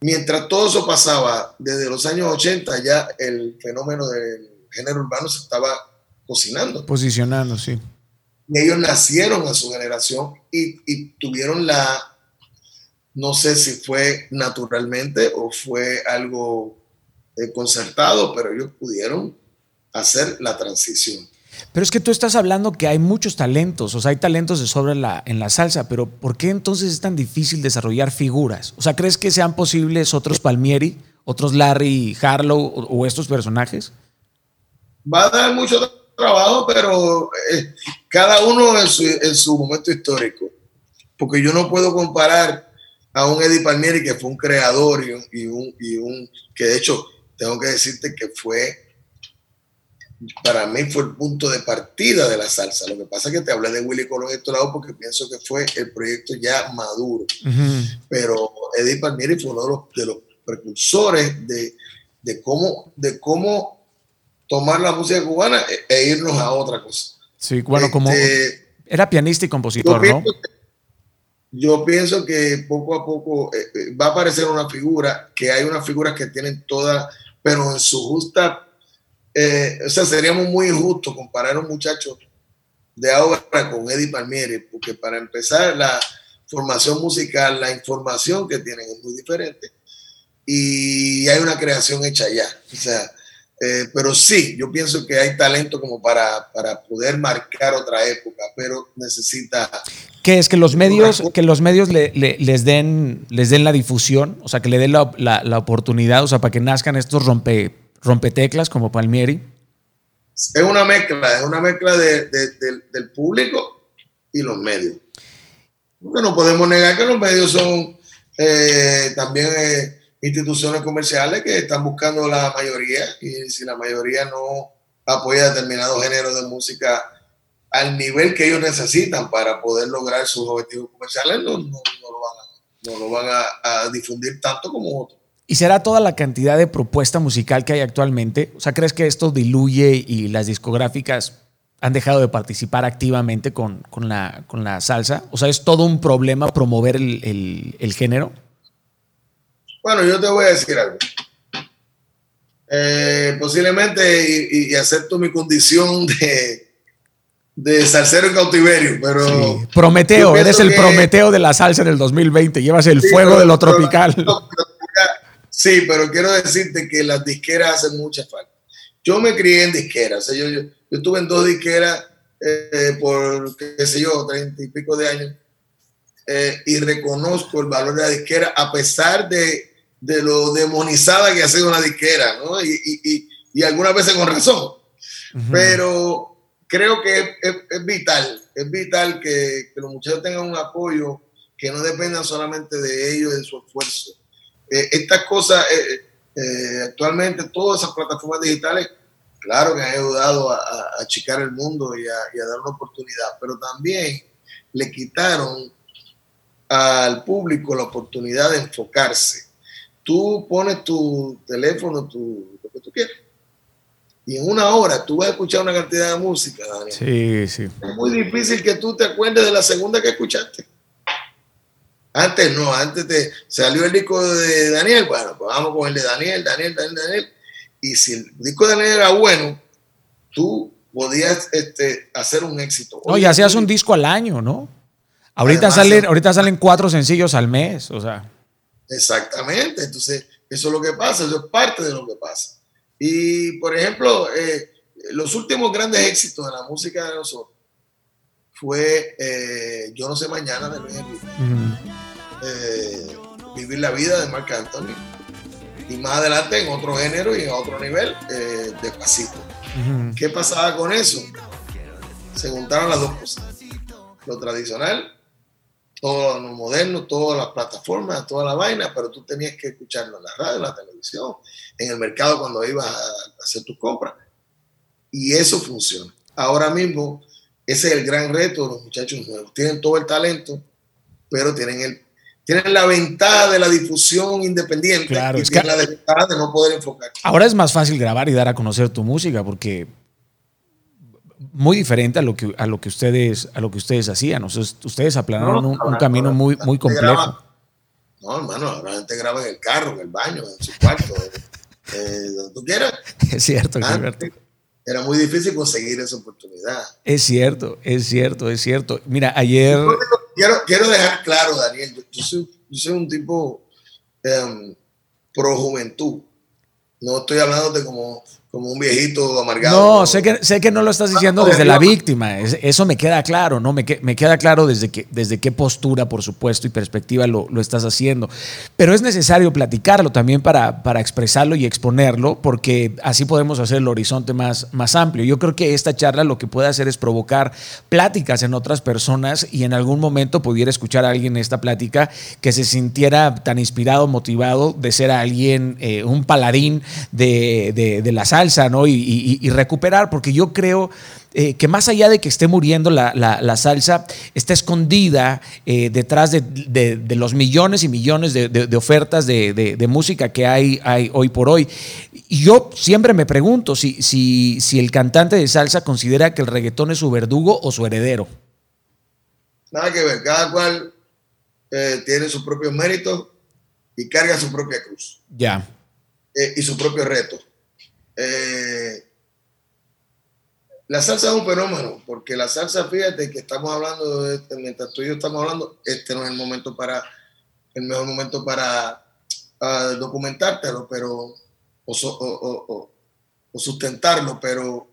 Speaker 2: Mientras todo eso pasaba, desde los años 80 ya el fenómeno del género urbano se estaba cocinando.
Speaker 1: Posicionando, sí.
Speaker 2: Y ellos nacieron a su generación y, tuvieron la, no sé si fue naturalmente o fue algo eh, concertado, pero ellos pudieron hacer la transición.
Speaker 1: Pero es que tú estás hablando que hay muchos talentos, o sea, hay talentos de sobra en la, en la salsa, pero ¿por qué entonces es tan difícil desarrollar figuras? O sea, ¿crees que sean posibles otros Palmieri, otros Larry Harlow o, estos personajes?
Speaker 2: Va a dar mucho trabajo, pero eh, cada uno en su, en su, momento histórico. Porque yo no puedo comparar a un Eddie Palmieri que fue un creador y un, y un, y un que de hecho tengo que decirte que fue para mí fue el punto de partida de la salsa. Lo que pasa es que te hablé de Willy Colón este lado porque pienso que fue el proyecto ya maduro. Pero Eddie Palmieri fue uno de los, de los precursores de, de, cómo, de cómo tomar la música cubana e, e irnos a otra cosa.
Speaker 1: Sí, bueno, como este, era pianista y compositor, ¿no?
Speaker 2: yo pienso que poco a poco eh, eh, va a aparecer una figura, que hay unas figuras que tienen todas, pero en su justa, eh, o sea, seríamos muy injustos comparar a un muchacho de ahora con Eddie Palmieri, porque para empezar la formación musical, la información que tienen es muy diferente y hay una creación hecha ya. O sea, eh, pero sí, yo pienso que hay talento como para, para poder marcar otra época, pero necesita...
Speaker 1: ¿Qué es que los medios, que los medios les, den, les den la difusión? O sea, que le den la, la, oportunidad, o sea, para que nazcan estos rompe, rompeteclas como Palmieri.
Speaker 2: Es una mezcla, es una mezcla de, del público y los medios. Porque no podemos negar que los medios son eh, también... Eh, instituciones comerciales que están buscando la mayoría y si la mayoría no apoya determinados géneros de música al nivel que ellos necesitan para poder lograr sus objetivos comerciales, no, lo van, a, difundir tanto como otros.
Speaker 1: ¿Y será toda la cantidad de propuesta musical que hay actualmente? O sea, ¿crees que esto diluye y las discográficas han dejado de participar activamente con, la, con la salsa? O sea, ¿es todo un problema promover el, el género?
Speaker 2: Bueno, yo te voy a decir algo. Eh, posiblemente, y, acepto mi condición de, de salsero en cautiverio, pero...
Speaker 1: Prometeo, eres el Prometeo de la salsa en el 2020, llevas el fuego de lo tropical.
Speaker 2: sí, pero quiero decirte que las disqueras hacen mucha falta. Yo me crié en disqueras, yo, yo, estuve en dos disqueras eh, por, qué sé yo, treinta y pico de años, eh, y reconozco el valor de la disquera a pesar de de lo demonizada que ha sido una disquera, ¿no? Y, y, y, algunas veces con razón. Pero creo que es, vital, es vital que, que, los muchachos tengan un apoyo que no dependa solamente de ellos, de su esfuerzo. Eh, estas cosas, eh, eh, actualmente todas esas plataformas digitales, claro que han ayudado a, a achicar el mundo y a, y a dar una oportunidad, pero también le quitaron al público la oportunidad de enfocarse tú pones tu teléfono, tu, lo que tú quieras. Y en una hora tú vas a escuchar una cantidad de música, Daniel.
Speaker 1: Sí, sí.
Speaker 2: Es muy difícil que tú te acuerdes de la segunda que escuchaste. Antes no, antes te salió el disco de Daniel, bueno, pues vamos con el de Daniel, Daniel, Daniel, Daniel. Y si el disco de Daniel era bueno, tú podías este, hacer un éxito.
Speaker 1: No, y hacías un disco al año, ¿no? Ahorita, salen, ahorita salen cuatro sencillos al mes, o sea.
Speaker 2: Exactamente, entonces eso es lo que pasa, eso es parte de lo que pasa. Y por ejemplo, eh, los últimos grandes éxitos de la música de nosotros fue eh, Yo no sé mañana de Luis eh, Vivir la vida de Marc Anthony y más adelante en otro género y en otro nivel, Despacito. ¿Qué pasaba con eso? Se juntaron las dos cosas, lo tradicional todo lo moderno, todas las plataformas, toda la vaina, pero tú tenías que escucharlo en la radio, en la televisión, en el mercado cuando ibas a hacer tus compras. Y eso funciona. Ahora mismo, ese es el gran reto de los muchachos nuevos. Tienen todo el talento, pero tienen, el, tienen la ventaja de la difusión independiente
Speaker 1: claro,
Speaker 2: y tienen la ventaja de no poder enfocar.
Speaker 1: Ahora es más fácil grabar y dar a conocer tu música porque muy diferente a lo que, a lo que, ustedes, a lo que ustedes hacían. ustedes aplanaron un, camino muy, muy complejo.
Speaker 2: no, hermano, ahora la gente graba en el carro, en el baño, en su cuarto, eh, donde tú quieras.
Speaker 1: Es cierto, Gilberto.
Speaker 2: Era muy difícil conseguir esa oportunidad.
Speaker 1: Es cierto, es cierto, es cierto. Mira, ayer...
Speaker 2: Quiero, quiero dejar claro, Daniel, yo, soy, yo soy, un tipo em, pro juventud. No estoy hablando de como como un viejito amargado.
Speaker 1: No, sé que, sé que no lo estás diciendo desde la víctima, eso me queda claro, ¿no? Me, me queda claro desde, desde qué postura, por supuesto, y perspectiva lo, estás haciendo. Pero es necesario platicarlo también para, para expresarlo y exponerlo, porque así podemos hacer el horizonte más, más amplio. Yo creo que esta charla lo que puede hacer es provocar pláticas en otras personas y en algún momento pudiera escuchar a alguien en esta plática que se sintiera tan inspirado, motivado de ser alguien, eh, un paladín de, de, de las salsa, ¿no? Y, recuperar, porque yo creo eh, que más allá de que esté muriendo la, salsa, está escondida eh, detrás de, los millones y millones de, ofertas de, música que hay, hay, hoy por hoy. Y yo siempre me pregunto si, si, si el cantante de salsa considera que el reggaetón es su verdugo o su heredero.
Speaker 2: Nada que ver, cada cual eh, tiene sus propios méritos y carga su propia cruz.
Speaker 1: Ya.
Speaker 2: Eh, y su propio reto. Eh, la salsa es un fenómeno, porque la salsa, fíjate que estamos hablando, este, mientras tú y yo estamos hablando, este no es el momento para, el mejor momento para uh, documentártelo, pero, o, sustentarlo, pero,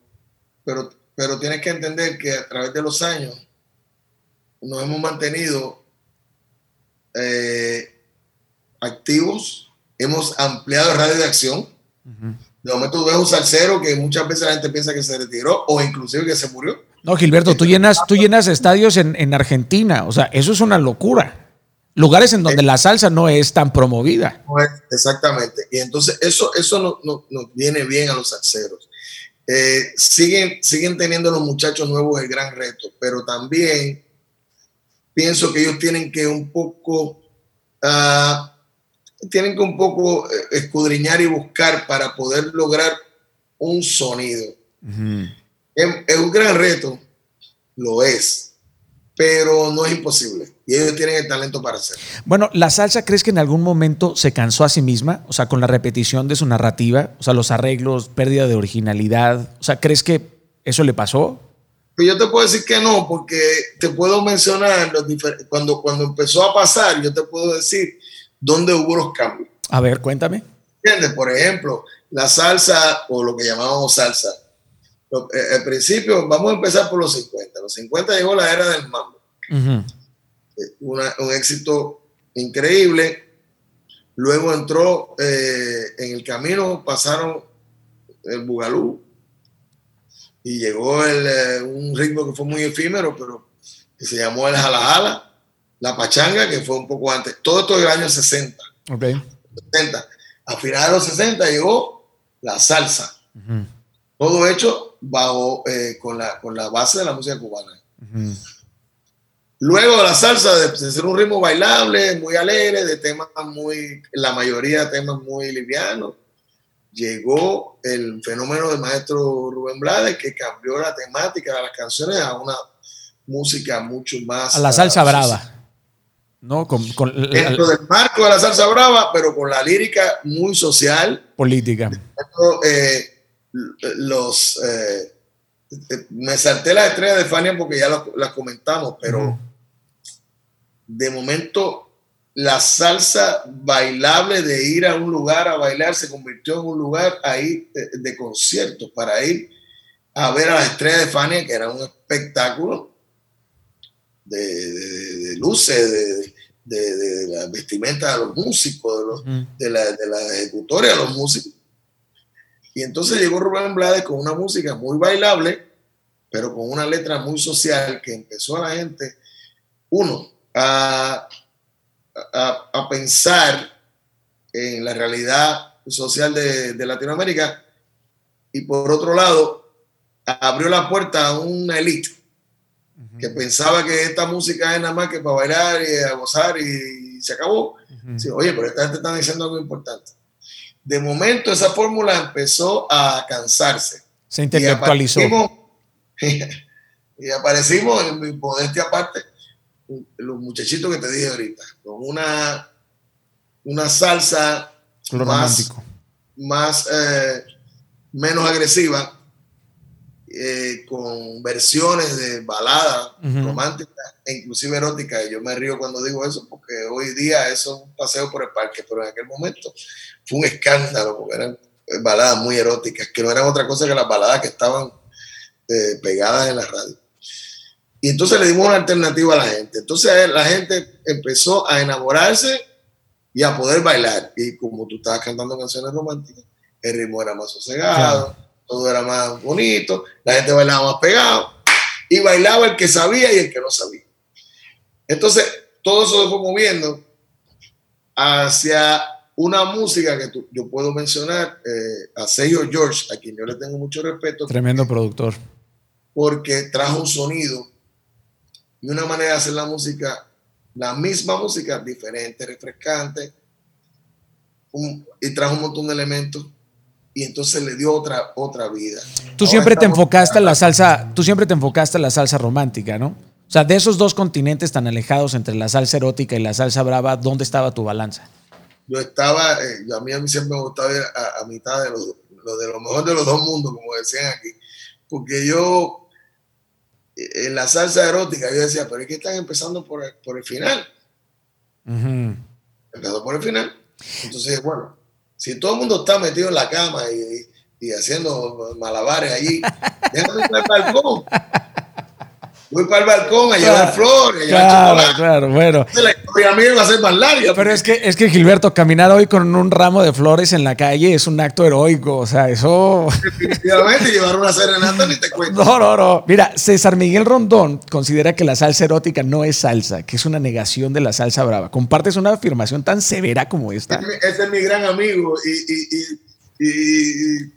Speaker 2: pero, pero tienes que entender que a través de los años nos hemos mantenido eh, activos, hemos ampliado el radio de acción. De momento tú ves un salsero que muchas veces la gente piensa que se retiró o inclusive que se murió.
Speaker 1: No, Gilberto, tú llenas, tú llenas estadios en, Argentina. O sea, eso es una locura. Lugares en donde la salsa no es tan promovida.
Speaker 2: exactamente. Y entonces eso, eso nos no, viene bien a los salseros. Eh, siguen, siguen teniendo los muchachos nuevos el gran reto, pero también pienso que ellos tienen que un poco, uh, tienen que un poco eh, escudriñar y buscar para poder lograr un sonido. es, un gran reto, lo es, pero no es imposible. Y ellos tienen el talento para hacerlo.
Speaker 1: Bueno, ¿la salsa crees que en algún momento se cansó a sí misma? O sea, con la repetición de su narrativa, o sea, los arreglos, pérdida de originalidad. O sea, ¿crees que eso le pasó?
Speaker 2: Pues yo te puedo decir que no, porque te puedo mencionar los cuando, cuando empezó a pasar, yo te puedo decir dónde hubo los cambios.
Speaker 1: A ver, cuéntame.
Speaker 2: ¿Entiendes? Por ejemplo, la salsa o lo que llamamos salsa. Eh, al principio, vamos a empezar por los 50. Los 50 llegó la era del mambo. Eh, un éxito increíble. Luego entró eh, en el camino, pasaron el Bugalú, y llegó eh, un ritmo que fue muy efímero, pero que se llamó el jala jala, la pachanga, que fue un poco antes. Todo esto del año 60.
Speaker 1: Okay.
Speaker 2: 60. A finales de los 60 llegó la salsa. Todo hecho bajo, eh, con, la, con la base de la música cubana. Luego la salsa, de, de, ser un ritmo bailable, muy alegre, de temas muy, la mayoría de temas muy livianos, llegó el fenómeno del maestro Rubén Blades que cambió la temática de las canciones a una música mucho más...
Speaker 1: A la salsa brava. ¿No? Con,
Speaker 2: Dentro del marco de la salsa brava, pero con la lírica muy social.
Speaker 1: Política.
Speaker 2: Eh, los, eh, me salté la estrella de Fania porque ya las comentamos, pero de momento la salsa bailable de ir a un lugar a bailar se convirtió en un lugar ahí de, conciertos para ir a ver a la estrella de Fania, que era un espectáculo de, luces, de, la vestimenta de los músicos, de, la, de la ejecutoria de los músicos. Y entonces llegó Rubén Blades con una música muy bailable, pero con una letra muy social que empezó a la gente, uno, a a, pensar en la realidad social de, Latinoamérica y por otro lado abrió la puerta a una élite que pensaba que esta música es nada más que para bailar y a gozar y, se acabó. Oye, pero esta gente está diciendo algo importante. De momento esa fórmula empezó a cansarse.
Speaker 1: Se intelectualizó.
Speaker 2: Y aparecimos, en mi modestia aparte los muchachitos que te dije ahorita, con una, una salsa más, más eh, menos agresiva, eh, con versiones de baladas románticas e inclusive eróticas. Y yo me río cuando digo eso, porque hoy día eso es un paseo por el parque, pero en aquel momento fue un escándalo, porque eran baladas muy eróticas, que no eran otra cosa que las baladas que estaban eh, pegadas en la radio. Y entonces le dimos una alternativa a la gente. Entonces la gente empezó a enamorarse y a poder bailar. Y como tú estabas cantando canciones románticas, el ritmo era más sosegado, todo era más bonito, la gente bailaba más pegado y bailaba el que sabía y el que no sabía. Entonces todo eso se fue moviendo hacia una música que yo puedo mencionar eh, a Sergio George, a quien yo le tengo mucho respeto.
Speaker 1: Tremendo productor.
Speaker 2: Porque trajo un sonido y una manera de hacer la música, la misma música, diferente, refrescante, y trajo un montón de elementos y entonces le dio otra, otra vida.
Speaker 1: Tú siempre te enfocaste en la salsa, tú siempre te enfocaste en la salsa romántica, ¿no? O sea, de esos dos continentes tan alejados entre la salsa erótica y la salsa brava, ¿dónde estaba tu balanza?
Speaker 2: Yo estaba, eh, a mí a mí siempre me gustaba ir a, mitad de lo, de lo mejor de los dos mundos, como decían aquí, porque yo eh, en la salsa erótica yo decía, pero es que están empezando por el, por el final. Empezó por el final. Entonces, bueno, si todo el mundo está metido en la cama y, haciendo malabares allí, déjame ir al balcón. Voy para el balcón a llevar flores,
Speaker 1: claro, Claro, bueno.
Speaker 2: La historia mía va a ser más larga.
Speaker 1: Pero es que, es que Gilberto, caminar hoy con un ramo de flores en la calle es un acto heroico. O sea, eso.
Speaker 2: Definitivamente, llevar una serenata ni te cuento.
Speaker 1: No, no, no. Mira, César Miguel Rondón considera que la salsa erótica no es salsa, que es una negación de la salsa brava. ¿Compartes una afirmación tan severa como esta?
Speaker 2: Ese es mi gran amigo y, y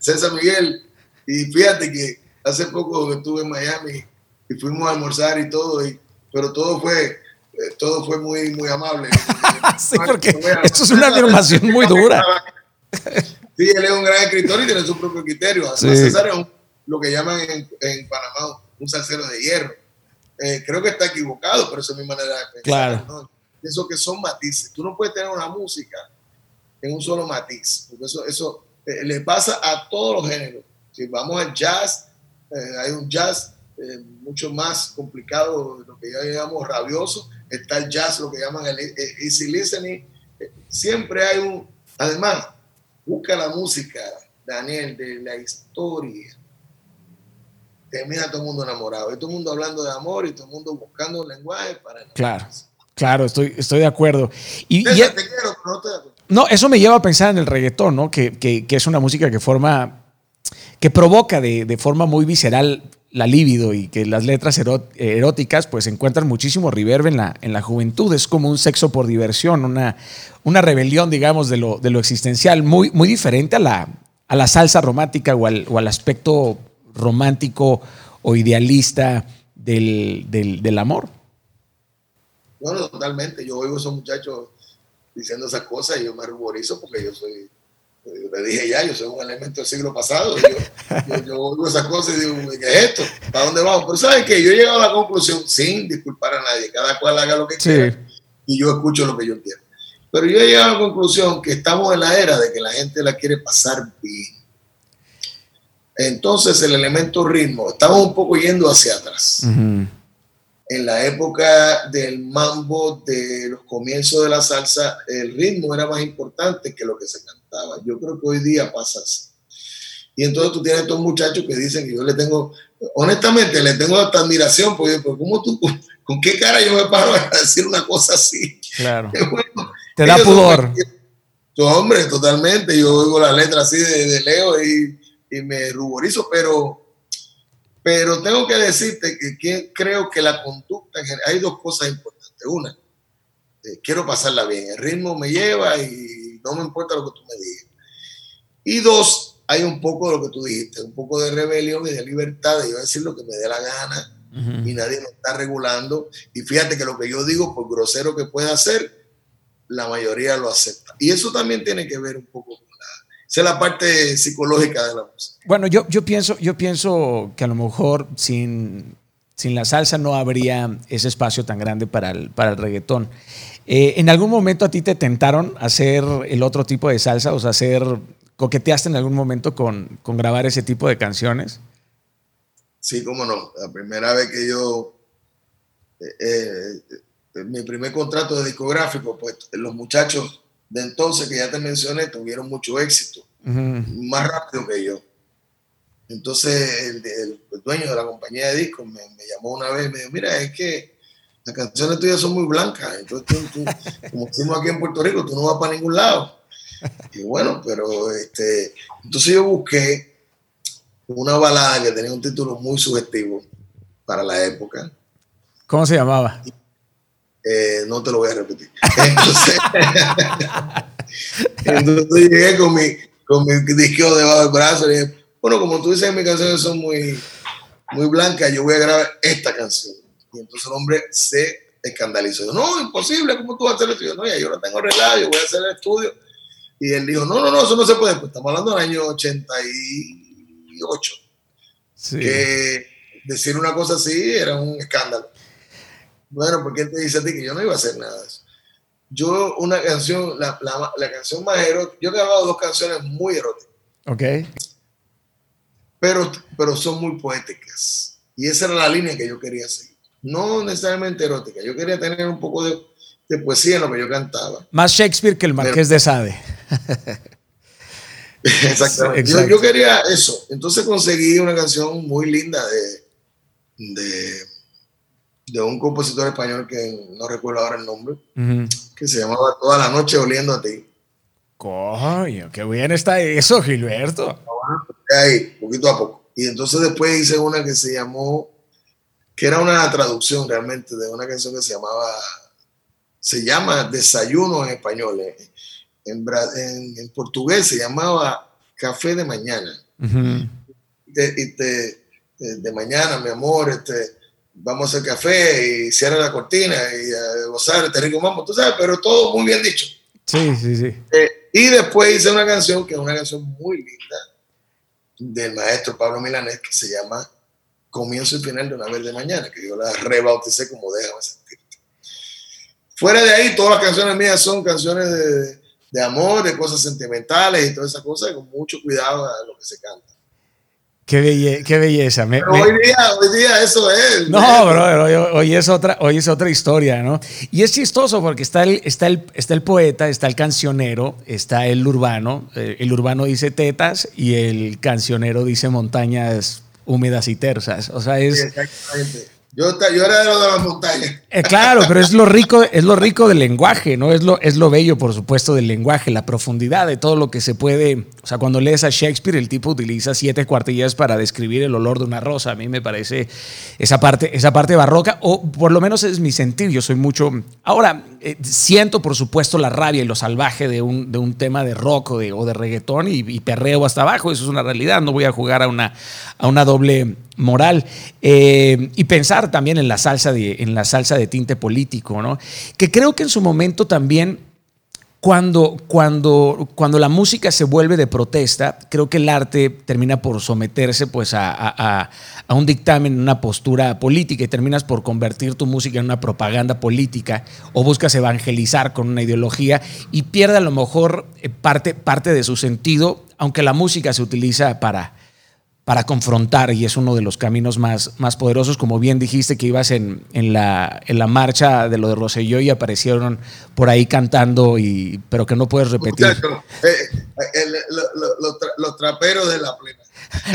Speaker 2: César Miguel. Y fíjate que hace poco estuve en Miami y fuimos a almorzar y todo, y, pero todo fue, eh, todo fue muy, muy amable.
Speaker 1: sí, porque esto es una afirmación muy dura.
Speaker 2: Sí, él es un gran escritor y tiene su propio criterio. Además, César es lo que llaman en, en, Panamá un salsero de hierro. Eh, creo que está equivocado, pero esa es mi manera de pensar.
Speaker 1: Claro.
Speaker 2: ¿no? Eso que son matices. Tú no puedes tener una música en un solo matiz, porque eso, eso eh, le pasa a todos los géneros. Si vamos al jazz, hay un jazz eh, mucho más complicado, lo que ya llamamos rabioso, está el jazz, lo que llaman el easy listening. Eh, siempre hay un, además, busca la música, Daniel, de la historia. Termina todo el mundo enamorado, y todo el mundo hablando de amor y todo el mundo buscando un lenguaje para...
Speaker 1: Claro. Claro, estoy, estoy de acuerdo. Y, no, eso me lleva a pensar en el reggaetón, ¿no? Que, que, que es una música que forma, que provoca de, de forma muy visceral la libido y que las letras eróticas pues encuentran muchísimo reverb en la, en la juventud. Es como un sexo por diversión, una, una rebelión, digamos, de lo, de lo existencial, muy, muy diferente a la, a la salsa romántica o al, o al aspecto romántico o idealista del, del, del amor.
Speaker 2: Bueno, totalmente. Yo oigo a esos muchachos diciendo esas cosas y yo me ruborizo porque yo soy le dije ya, yo soy un elemento del siglo pasado. Yo, yo, oigo esas cosas y digo, ¿qué es esto? ¿Para dónde vamos? Pero ¿saben que Yo he llegado a la conclusión, sin disculpar a nadie, cada cual haga lo que quiera y yo escucho lo que yo quiero. Pero yo he llegado a la conclusión que estamos en la era de que la gente la quiere pasar bien. Entonces el elemento ritmo, estamos un poco yendo hacia atrás en la época del mambo, de los comienzos de la salsa, el ritmo era más importante que lo que se cantaba. Yo creo que hoy día pasa así. Y entonces tú tienes estos muchachos que dicen que yo le tengo, honestamente, le tengo hasta admiración, porque, ¿cómo tú, con qué cara yo me paro a decir una cosa así?
Speaker 1: Claro. Te da pudor.
Speaker 2: Son, hombre, totalmente. Yo oigo la letra así de, Leo y, y me ruborizo, pero pero tengo que decirte que, creo que la conducta, hay dos cosas importantes. Una, eh, quiero pasarla bien, el ritmo me lleva y no me importa lo que tú me digas. Y dos, hay un poco de lo que tú dijiste, un poco de rebelión y de libertad de yo decir lo que me dé la gana y nadie me está regulando. Y fíjate que lo que yo digo, por grosero que pueda ser, la mayoría lo acepta. Y eso también tiene que ver un poco con esa es la parte psicológica de la música.
Speaker 1: Bueno, yo, yo, pienso, yo pienso que a lo mejor sin, sin la salsa no habría ese espacio tan grande para el, para el reggaetón. Eh, ¿En algún momento a ti te tentaron hacer el otro tipo de salsa? O sea, hacer, ¿coqueteaste en algún momento con, con grabar ese tipo de canciones?
Speaker 2: Sí, cómo no. La primera vez que yo, eh, eh, mi primer contrato de discográfico, pues los muchachos de entonces que ya te mencioné tuvieron mucho éxito, más rápido que yo. Entonces el, dueño de la compañía de discos me, llamó una vez y me dijo, mira, es que las canciones tuyas son muy blancas, entonces tú, como decimos aquí en Puerto Rico, tú no vas para ningún lado. Y bueno, pero este, entonces yo busqué una balada que tenía un título muy sugestivo para la época.
Speaker 1: ¿Cómo se llamaba?
Speaker 2: Eh, no te lo voy a repetir. Entonces, Entonces llegué con mi, con mi disqueo debajo del brazo y dije, bueno, como tú dices, mis canciones son muy, muy blancas, yo voy a grabar esta canción. Y entonces el hombre se escandalizó. no, imposible, ¿cómo tú vas a hacer el estudio? No, ya yo la tengo arreglada, yo voy a hacer el estudio. Y él dijo, no, no, no, eso no se puede. Pues estamos hablando del año 88. Sí. Que decir una cosa así era un escándalo. Bueno, porque él te dice a ti que yo no iba a hacer nada de eso. Yo, una canción, la, la, la canción más erótica, yo he grabado dos canciones muy eróticas.
Speaker 1: Ok.
Speaker 2: Pero, pero son muy poéticas. Y esa era la línea que yo quería seguir. No necesariamente erótica. Yo quería tener un poco de, de poesía en lo que yo cantaba.
Speaker 1: Más Shakespeare que el Marqués de Sade.
Speaker 2: Exactamente. Yo, yo, quería eso. Entonces conseguí una canción muy linda de, de de un compositor español que no recuerdo ahora el nombre, que se llamaba Toda la noche oliendo a ti.
Speaker 1: Coño, qué bien está eso, Gilberto.
Speaker 2: Ahí, poquito a poco. Y entonces después hice una que se llamó, que era una traducción realmente de una canción que se llamaba, se llama Desayuno en español. Eh. En, en, portugués se llamaba Café de Mañana. y te, de mañana, mi amor, este, vamos a hacer café y cierra la cortina y a gozar este rico mambo, tú sabes, pero todo muy bien dicho.
Speaker 1: Sí, sí, sí.
Speaker 2: Eh, y después hice una canción que es una canción muy linda del maestro Pablo Milanés que se llama Comienzo y Final de una vez de mañana, que yo la rebauticé como Déjame sentirte. Fuera de ahí, todas las canciones mías son canciones de, de amor, de cosas sentimentales y todas esas cosas, con mucho cuidado a lo que se canta.
Speaker 1: Qué, qué belleza.
Speaker 2: hoy, día, hoy día eso es.
Speaker 1: No, bro, hoy, es otra, hoy es otra historia, ¿no? Y es chistoso porque está el, está el, está el poeta, está el cancionero, está el urbano. Eh, el urbano dice tetas y el cancionero dice montañas húmedas y tersas. O sea, es.
Speaker 2: exactamente. Yo, era de lo de las montañas.
Speaker 1: Eh, claro, pero es lo rico, es lo rico del lenguaje, ¿no? Es lo, es lo bello, por supuesto, del lenguaje, la profundidad de todo lo que se puede. O sea, cuando lees a Shakespeare, el tipo utiliza siete cuartillas para describir el olor de una rosa. A mí me parece esa parte, esa parte barroca, o por lo menos es mi sentir. Yo soy mucho. Ahora, eh, siento, por supuesto, la rabia y lo salvaje de un, de un tema de rock o de, o reggaetón y, y, perreo hasta abajo. Eso es una realidad. No voy a jugar a una, a una doble moral eh, y pensar también en la salsa de, en la salsa de tinte político, ¿no? Que creo que en su momento también cuando, cuando, cuando la música se vuelve de protesta, creo que el arte termina por someterse pues, a, a, a, un dictamen, una postura política y terminas por convertir tu música en una propaganda política o buscas evangelizar con una ideología y pierde a lo mejor eh, parte, parte de su sentido, aunque la música se utiliza para, para confrontar y es uno de los caminos más, más poderosos. Como bien dijiste que ibas en, en, la, en la marcha de lo de Roselló y aparecieron por ahí cantando, y, pero que no puedes repetir.
Speaker 2: Eh, los traperos de la plena.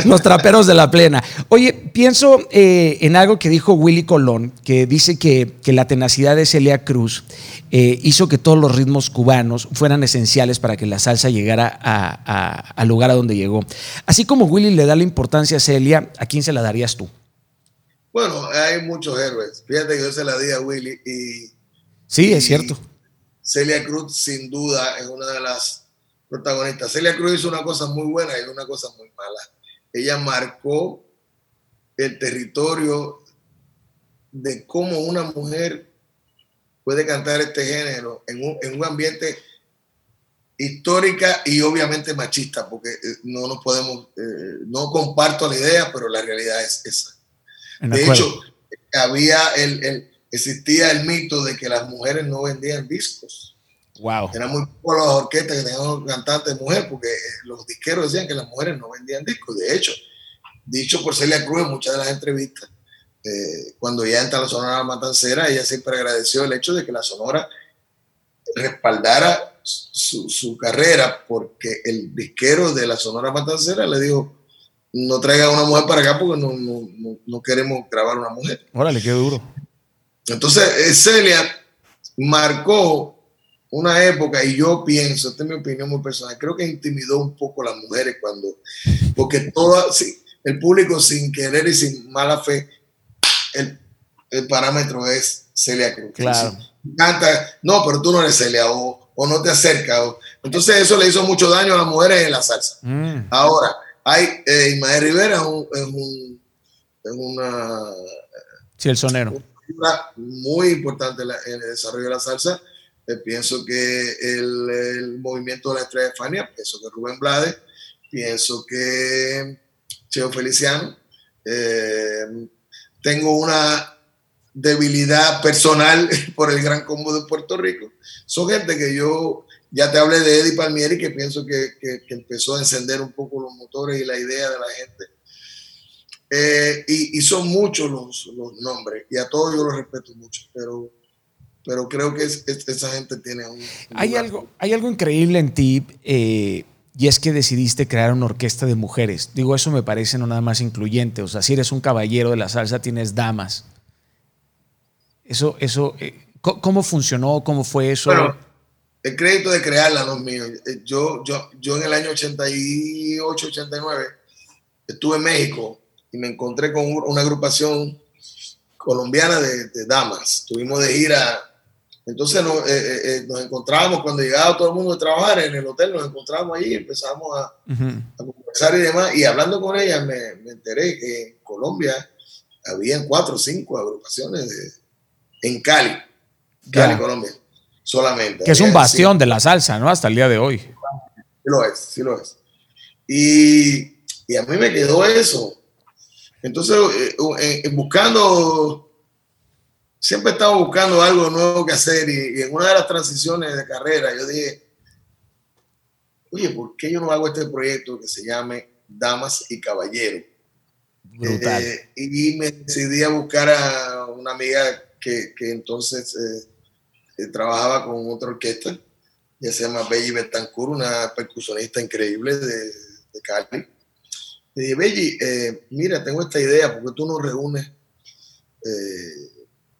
Speaker 1: Los traperos de la plena. Oye, pienso eh, en algo que dijo Willy Colón, que dice que, que la tenacidad de Celia Cruz eh, hizo que todos los ritmos cubanos fueran esenciales para que la salsa llegara al lugar a donde llegó. Así como Willy le da la importancia a Celia, ¿a quién se la darías tú?
Speaker 2: Bueno, hay muchos héroes. Fíjate que yo se la di a Willy y...
Speaker 1: Sí, es cierto.
Speaker 2: Celia Cruz sin duda es una de las protagonistas. Celia Cruz hizo una cosa muy buena y una cosa muy mala. Ella marcó el territorio de cómo una mujer puede cantar este género en un, en un ambiente histórica y obviamente machista, porque eh, no nos podemos, eh, no comparto la idea, pero la realidad es esa. De hecho, había el, el, existía el mito de que las mujeres no vendían discos.
Speaker 1: Wow.
Speaker 2: Era muy poco las orquestas que tenían cantantes de mujer, porque eh, los disqueros decían que las mujeres no vendían discos. De hecho, dicho por Celia Cruz en muchas de las entrevistas, eh, cuando ya entra la Sonora Matancera, ella siempre agradeció el hecho de que la Sonora respaldara su, carrera, porque el disquero de la Sonora Matancera le dijo, no traiga a una mujer para acá porque no, no, no queremos grabar una mujer.
Speaker 1: Órale, qué duro.
Speaker 2: Entonces, eh, Celia marcó una época, y yo pienso, esta es mi opinión muy personal, creo que intimidó un poco a las mujeres cuando, porque todo, el público sin querer y sin mala fe el, parámetro es Celia Cruz.
Speaker 1: Claro.
Speaker 2: Canta, no, pero tú no eres Celia, o, o no te acerca. entonces eso le hizo mucho daño a las mujeres en la salsa. Mm. Ahora, hay eh, Ismael Rivera es, un, es, una...
Speaker 1: Sí, el sonero.
Speaker 2: Muy importante en el desarrollo de la salsa. Eh, pienso que el, movimiento de la estrella de Fania, pienso que Rubén Blades, pienso que Cheo Feliciano. Eh, tengo una debilidad personal por el Gran Combo de Puerto Rico. Son gente que yo ya te hablé de Eddie Palmieri, que pienso que, empezó a encender un poco los motores y la idea de la gente. Eh, y, son muchos los, nombres, y a todos yo los respeto mucho, pero, pero creo que esa gente tiene un...
Speaker 1: hay, algo, hay algo increíble en ti. Eh, y es que decidiste crear una orquesta de mujeres. Digo, eso me parece no nada más incluyente. O sea, si eres un caballero de la salsa, tienes damas. Eso, eso, eh, ¿cómo funcionó? ¿Cómo fue eso?
Speaker 2: Bueno, el crédito de crearla no es mío. Eh, yo, yo, yo en el año 88, 89 estuve en México y me encontré con una agrupación colombiana de, de damas. Tuvimos de gira entonces nos, eh, eh, eh, nos encontrábamos cuando llegaba todo el mundo a trabajar en el hotel, nos encontramos ahí, empezamos a, conversar y demás. Y hablando con ella me, enteré que en Colombia habían cuatro o cinco agrupaciones en Cali, Cali, Colombia, solamente.
Speaker 1: Que es un bastión de la salsa, ¿no? Hasta el día de hoy. Sí
Speaker 2: lo es, sí lo es. Y, y a mí me quedó eso. Entonces, buscando siempre estaba buscando algo nuevo que hacer y, en una de las transiciones de carrera yo dije, oye, ¿por qué yo no hago este proyecto que se llame Damas y Caballeros? Brutal. Eh, y me decidí a buscar a una amiga que, que entonces eh, eh, trabajaba con otra orquesta, ya se llama Belly Betancourt, una percusionista increíble de, de Cali. Le dije, Belly, mira, tengo esta idea, porque tú nos reúnes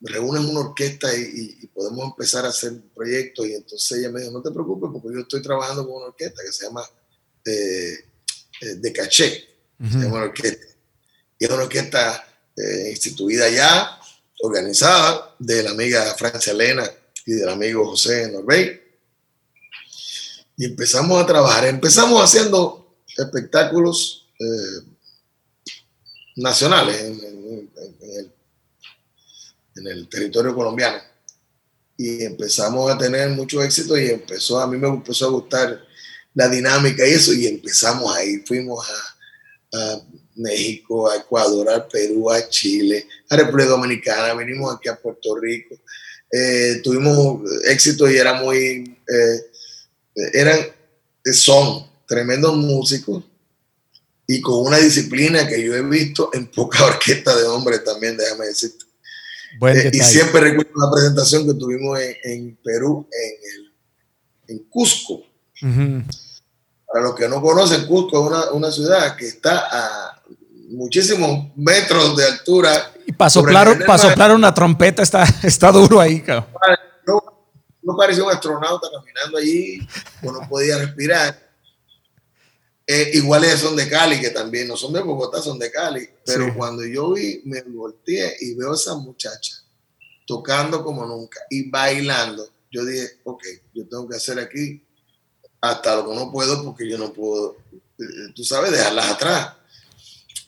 Speaker 2: reúnen una orquesta y, podemos empezar a hacer proyectos. Y entonces ella me dijo, no te preocupes porque yo estoy trabajando con una orquesta que se llama eh, eh, De Caché, se llama orquesta. Y es una orquesta eh, instituida ya, organizada, de la amiga Francia Elena y del amigo José Norbey. Y empezamos a trabajar. Empezamos haciendo espectáculos nacionales en, en, en el en el territorio colombiano. Y empezamos a tener mucho éxito y empezó, a mí me empezó a gustar la dinámica y eso, y empezamos ahí, fuimos a, México, a Ecuador, a Perú, a Chile, a República Dominicana, vinimos aquí a Puerto Rico, eh, tuvimos éxito y era muy, eh, eran, son tremendos músicos y con una disciplina que yo he visto en poca orquesta de hombres también, déjame decirte. Eh, y siempre recuerdo la presentación que tuvimos en, Perú, en, Cusco. Para los que no conocen, Cusco es una, una, ciudad que está a muchísimos metros de altura.
Speaker 1: Y para soplar, para soplar una trompeta está, está duro ahí, cabrón.
Speaker 2: No, no parecía un astronauta caminando allí, no podía respirar. Eh, iguales son de Cali, que también no son de Bogotá, son de Cali. Pero cuando yo vi, me volteé y veo a esa muchacha tocando como nunca y bailando, yo dije, ok, yo tengo que hacer aquí hasta lo que no puedo porque yo no puedo, eh, tú sabes, dejarlas atrás.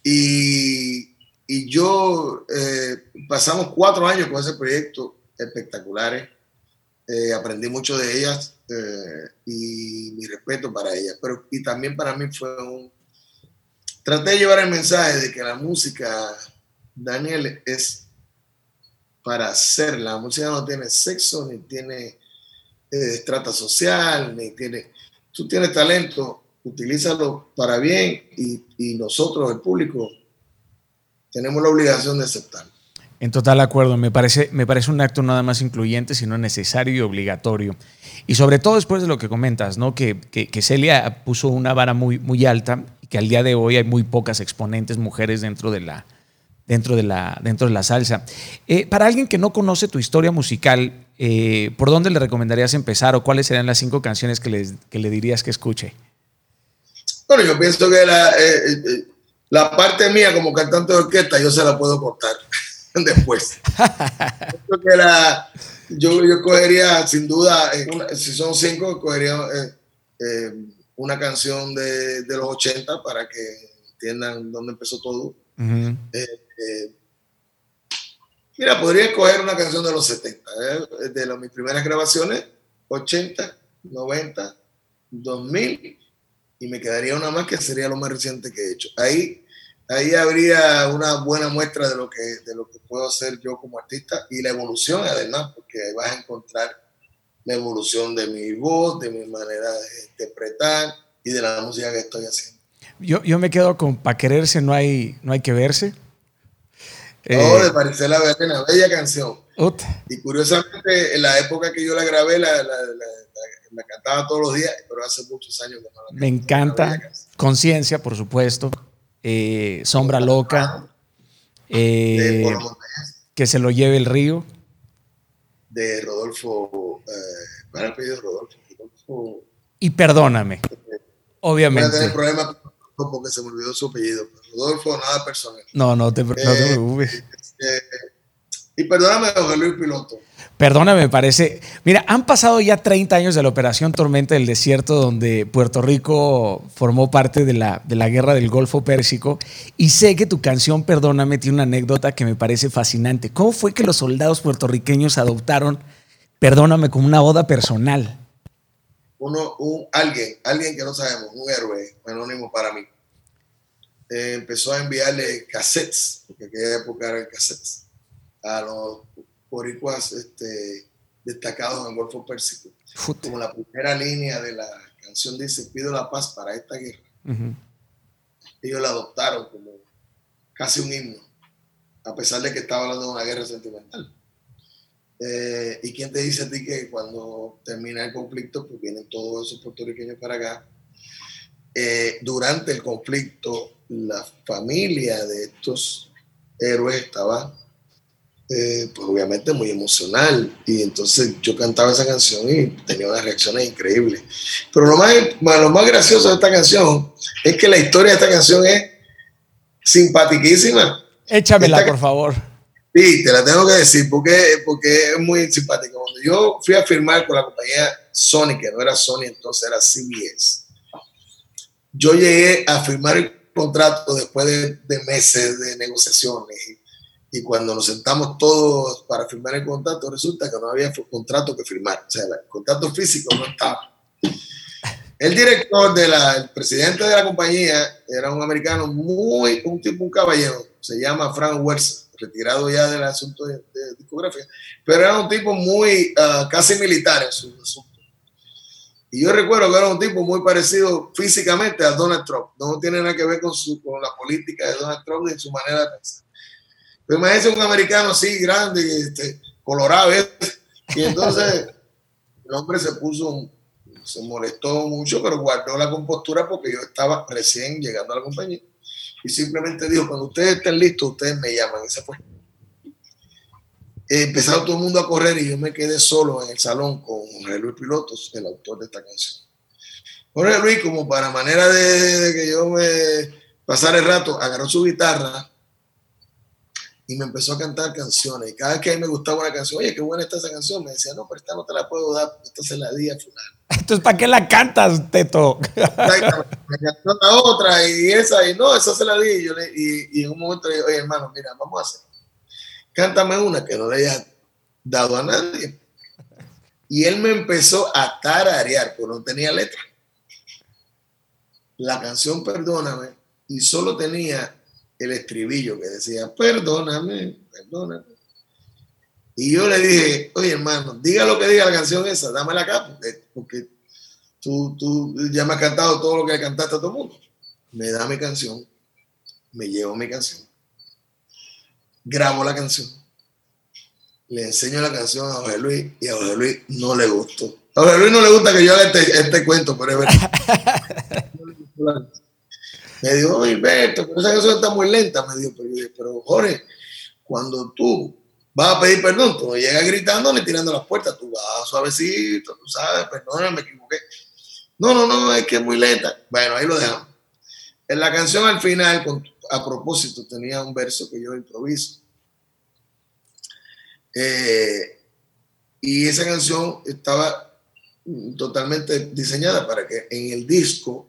Speaker 2: Y, y yo eh, pasamos cuatro años con ese proyecto espectaculares. aprendí mucho de ellas eh, y mi respeto para ella. Pero, y también para mí fue un... Traté de llevar el mensaje de que la música, Daniel, es para hacer. La música no tiene sexo, ni tiene eh, estrata social, ni tiene... Tú tienes talento, utilízalo para bien y, y nosotros, el público, tenemos la obligación de aceptarlo.
Speaker 1: En total acuerdo, me parece, me parece un acto nada más incluyente, sino necesario y obligatorio. Y sobre todo después de lo que comentas, ¿no? que, que, Celia puso una vara muy, muy alta y que al día de hoy hay muy pocas exponentes mujeres dentro de la, dentro de la, dentro de la salsa. Eh, para alguien que no conoce tu historia musical, eh, ¿por dónde le recomendarías empezar o cuáles serían las cinco canciones que, les, que le dirías que escuche?
Speaker 2: Bueno, yo pienso que la, eh, la parte mía como cantante de orquesta yo se la puedo cortar. después. yo, yo cogería, sin duda, eh, si son cinco, cogería eh, eh, una canción de, de, los 80 para que entiendan dónde empezó todo. mira, podría escoger una canción de los 70, de mis primeras grabaciones, 80, 90, 2000, y me quedaría una más que sería lo más reciente que he hecho. Ahí ahí habría una buena muestra de lo que, de lo que puedo hacer yo como artista y la evolución además, porque ahí vas a encontrar la evolución de mi voz, de mi manera de interpretar y de la música que estoy haciendo.
Speaker 1: Yo, yo me quedo con Pa' quererse no hay, no hay que verse.
Speaker 2: No, eh, de Maricela una bella canción. Y curiosamente, en la época que yo la grabé, la, la, la, cantaba todos los días, pero hace muchos años que no la
Speaker 1: Me encanta. Conciencia, por supuesto. Eh, Sombra Loca, eh, que se lo lleve el río.
Speaker 2: De Rodolfo, eh, ¿cuál es el apellido de Rodolfo?
Speaker 1: Y perdóname, obviamente.
Speaker 2: Voy a problema porque se me olvidó su apellido. Rodolfo, nada personal.
Speaker 1: No, no te, no te preocupes.
Speaker 2: y perdóname, José Luis Piloto.
Speaker 1: Perdóname, me parece. Mira, han pasado ya 30 años de la Operación Tormenta del Desierto, donde Puerto Rico formó parte de la, de la guerra del Golfo Pérsico. Y sé que tu canción Perdóname tiene una anécdota que me parece fascinante. ¿Cómo fue que los soldados puertorriqueños adoptaron Perdóname como una boda personal?
Speaker 2: Uno, un, alguien, alguien que no sabemos, un héroe anónimo para mí, eh, empezó a enviarle cassettes, porque aquella época eran cassettes, a los boricuas este, destacados en el Golfo Pérsico. Como la primera línea de la canción dice, pido la paz para esta guerra. Ellos la adoptaron como casi un himno, a pesar de que estaba hablando de una guerra sentimental. Eh, ¿Y quién te dice a ti que cuando termina el conflicto, pues vienen todos esos puertorriqueños para acá? Eh, durante el conflicto, la familia de estos héroes estaba eh, pues obviamente muy emocional. Y entonces yo cantaba esa canción y tenía unas reacciones increíbles. Pero lo más, lo más gracioso de esta canción es que la historia de esta canción es simpatiquísima.
Speaker 1: Échamela, por favor.
Speaker 2: Sí, te la tengo que decir porque, porque es muy simpática. Cuando yo fui a firmar con la compañía Sony, que no era Sony, entonces era CBS, yo llegué a firmar el contrato después de, de meses de negociaciones y cuando nos sentamos todos para firmar el contrato, resulta que no había contrato que firmar, o sea, el contrato físico no estaba. El director, de la, el presidente de la compañía, era un americano muy, un tipo, un caballero, se llama Frank Wells, retirado ya del asunto de, discografía, pero era un tipo muy, ah, casi militar en su asunto. Y yo recuerdo que era un tipo muy parecido físicamente a Donald Trump. No tiene nada que ver con, su, con la política de Donald Trump ni su manera de pensar. Pero imagínense un americano así, grande, este, colorado, ¿eh? y entonces el hombre se puso, se molestó mucho, pero guardó la compostura porque yo estaba recién llegando a la compañía. Y simplemente dijo, cuando ustedes estén listos, ustedes me llaman. Y se fue. Empezaron todo el mundo a correr y yo me quedé solo en el salón con Jorge Luis Pilotos, el autor de esta canción. Jorge Luis, como para manera de, de que yo me pasara el rato, agarró su guitarra y me empezó a cantar canciones. Y cada vez que a mí me gustaba una canción, oye, qué buena está esa canción, me decía, no, pero esta no te la puedo dar, esta se la di a fulano.
Speaker 1: Entonces, ¿para qué la cantas, Teto?
Speaker 2: me cantó la otra y esa, y no, esa se la di. Y, yo le, y, en un momento le dije, oye, hermano, mira, vamos a hacer. Cántame una que no le haya dado a nadie. Y él me empezó a tararear, porque no tenía letra. La canción Perdóname, y solo tenía el estribillo que decía, perdóname, perdóname. Y yo le dije, oye hermano, diga lo que diga la canción esa, dámela acá, porque, tú, tú, ya me has cantado todo lo que cantaste a todo el mundo. Me da mi canción, me llevo mi canción, grabo la canción, le enseño la canción a José Luis y a José Luis no le gustó. A José Luis no le gusta que yo haga este, este cuento, pero es verdad. Me dijo, Hilberto, pero esa canción está muy lenta. Me dijo, pero, pero Jorge, cuando tú vas a pedir perdón, tú no llegas gritando ni tirando las puertas, tú vas suavecito, tú sabes, perdona, me equivoqué. No, no, no, es que es muy lenta. Bueno, ahí lo dejamos. En la canción al final, a propósito, tenía un verso que yo improviso. Eh, y esa canción estaba totalmente diseñada para que en el disco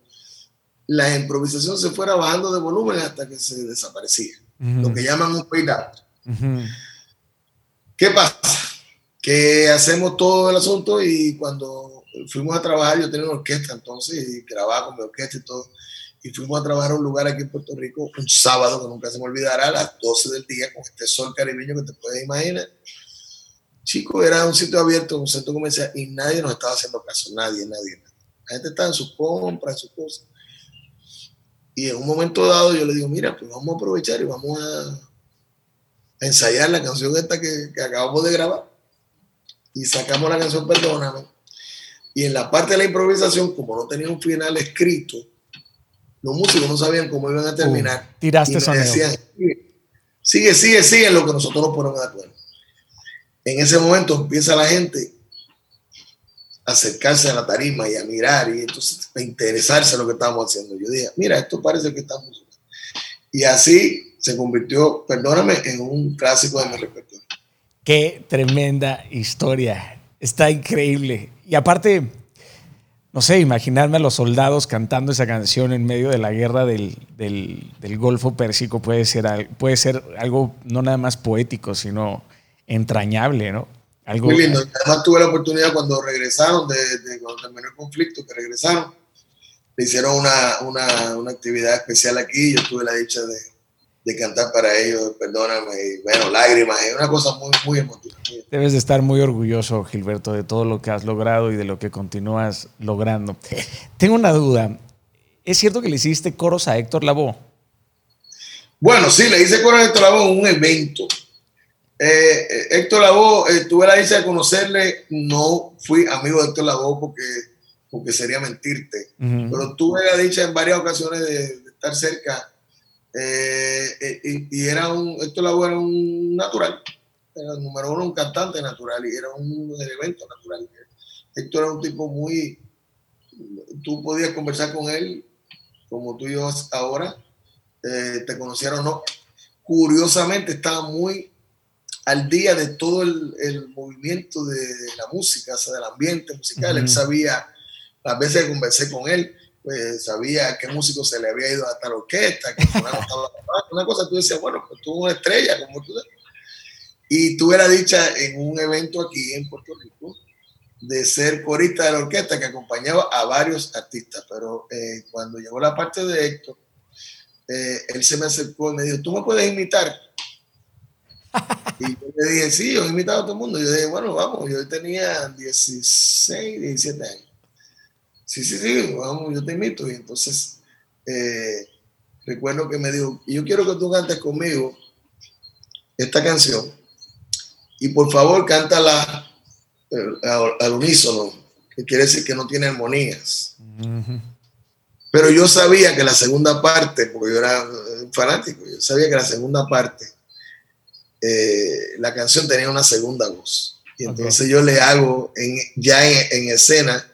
Speaker 2: la improvisación se fuera bajando de volumen hasta que se desaparecía. Lo que llaman un fade out. ¿Qué pasa? Que hacemos todo el asunto y cuando fuimos a trabajar, yo tenía una orquesta entonces y grababa con mi orquesta y todo y fuimos a trabajar a un lugar aquí en Puerto Rico un sábado que nunca se me olvidará a las 12 del día con este sol caribeño que te puedes imaginar. Chico, era un sitio abierto, un centro comercial y nadie nos estaba haciendo caso, nadie, nadie. La gente estaba en sus compras, en sus cosas. Y en un momento dado yo le digo, mira, pues vamos a aprovechar y vamos a ensayar la canción esta que, que acabamos de grabar. Y sacamos la canción Perdóname. Y en la parte de la improvisación, como no tenía un final escrito, los músicos no sabían cómo iban a terminar.
Speaker 1: Uh, tiraste y
Speaker 2: decían, sigue, sigue, sigue, en lo que nosotros nos ponemos de acuerdo. En ese momento empieza la gente acercarse a la tarima y a mirar y entonces a interesarse en lo que estábamos haciendo. Yo dije, mira, esto parece que estamos. Y así se convirtió, perdóname, en un clásico de mi repertorio.
Speaker 1: Qué tremenda historia. Está increíble. Y aparte, no sé, imaginarme a los soldados cantando esa canción en medio de la guerra del, Golfo Pérsico puede ser, puede ser algo no nada más poético, sino entrañable, ¿no?
Speaker 2: Algo, Muy lindo. Además tuve la oportunidad cuando regresaron, de, cuando terminó el conflicto, que regresaron, le hicieron una, una, una actividad especial aquí. Yo tuve la dicha de, de cantar para ellos, perdóname, y bueno, lágrimas, es una cosa muy, muy emotiva.
Speaker 1: Debes de estar muy orgulloso, Gilberto, de todo lo que has logrado y de lo que continúas logrando. Tengo una duda, ¿es cierto que le hiciste coros a Héctor Lavoe?
Speaker 2: Bueno, sí, le hice coros a Héctor Lavoe en un evento. Eh, eh, Héctor Lavoe, eh, tuve la dicha de conocerle, no fui amigo de Héctor Lavoe porque, porque sería mentirte, pero tuve la dicha en varias ocasiones de estar cerca. Eh, y, era un, esto la era un natural, era el número uno, un cantante natural y era un elemento natural. Esto era un tipo muy, tú podías conversar con él como tú y yo ahora, te conocieron o no. Curiosamente estaba muy al día de todo el, el movimiento de, la música, o sea, del ambiente musical. Él sabía, las veces que conversé con él, pues sabía qué músico se le había ido hasta la orquesta, que una cosa tú decías, bueno, pues tuvo una estrella, como tú Y tuve la dicha en un evento aquí en Puerto Rico de ser corista de la orquesta que acompañaba a varios artistas, pero eh, cuando llegó la parte de Héctor, eh, él se me acercó y me dijo, ¿tú me puedes imitar? Y yo le dije, sí, yo he imitado a todo el mundo. Y yo dije, bueno, vamos, yo tenía 16, 17 años sí, sí, sí, vamos, yo te invito. Y entonces eh, recuerdo que me dijo, yo quiero que tú cantes conmigo esta canción y por favor cántala al, al unísono, que quiere decir que no tiene armonías. Pero yo sabía que la segunda parte, porque yo era fanático, yo sabía que la segunda parte, eh, la canción tenía una segunda voz. Y entonces yo le hago en, ya en, en escena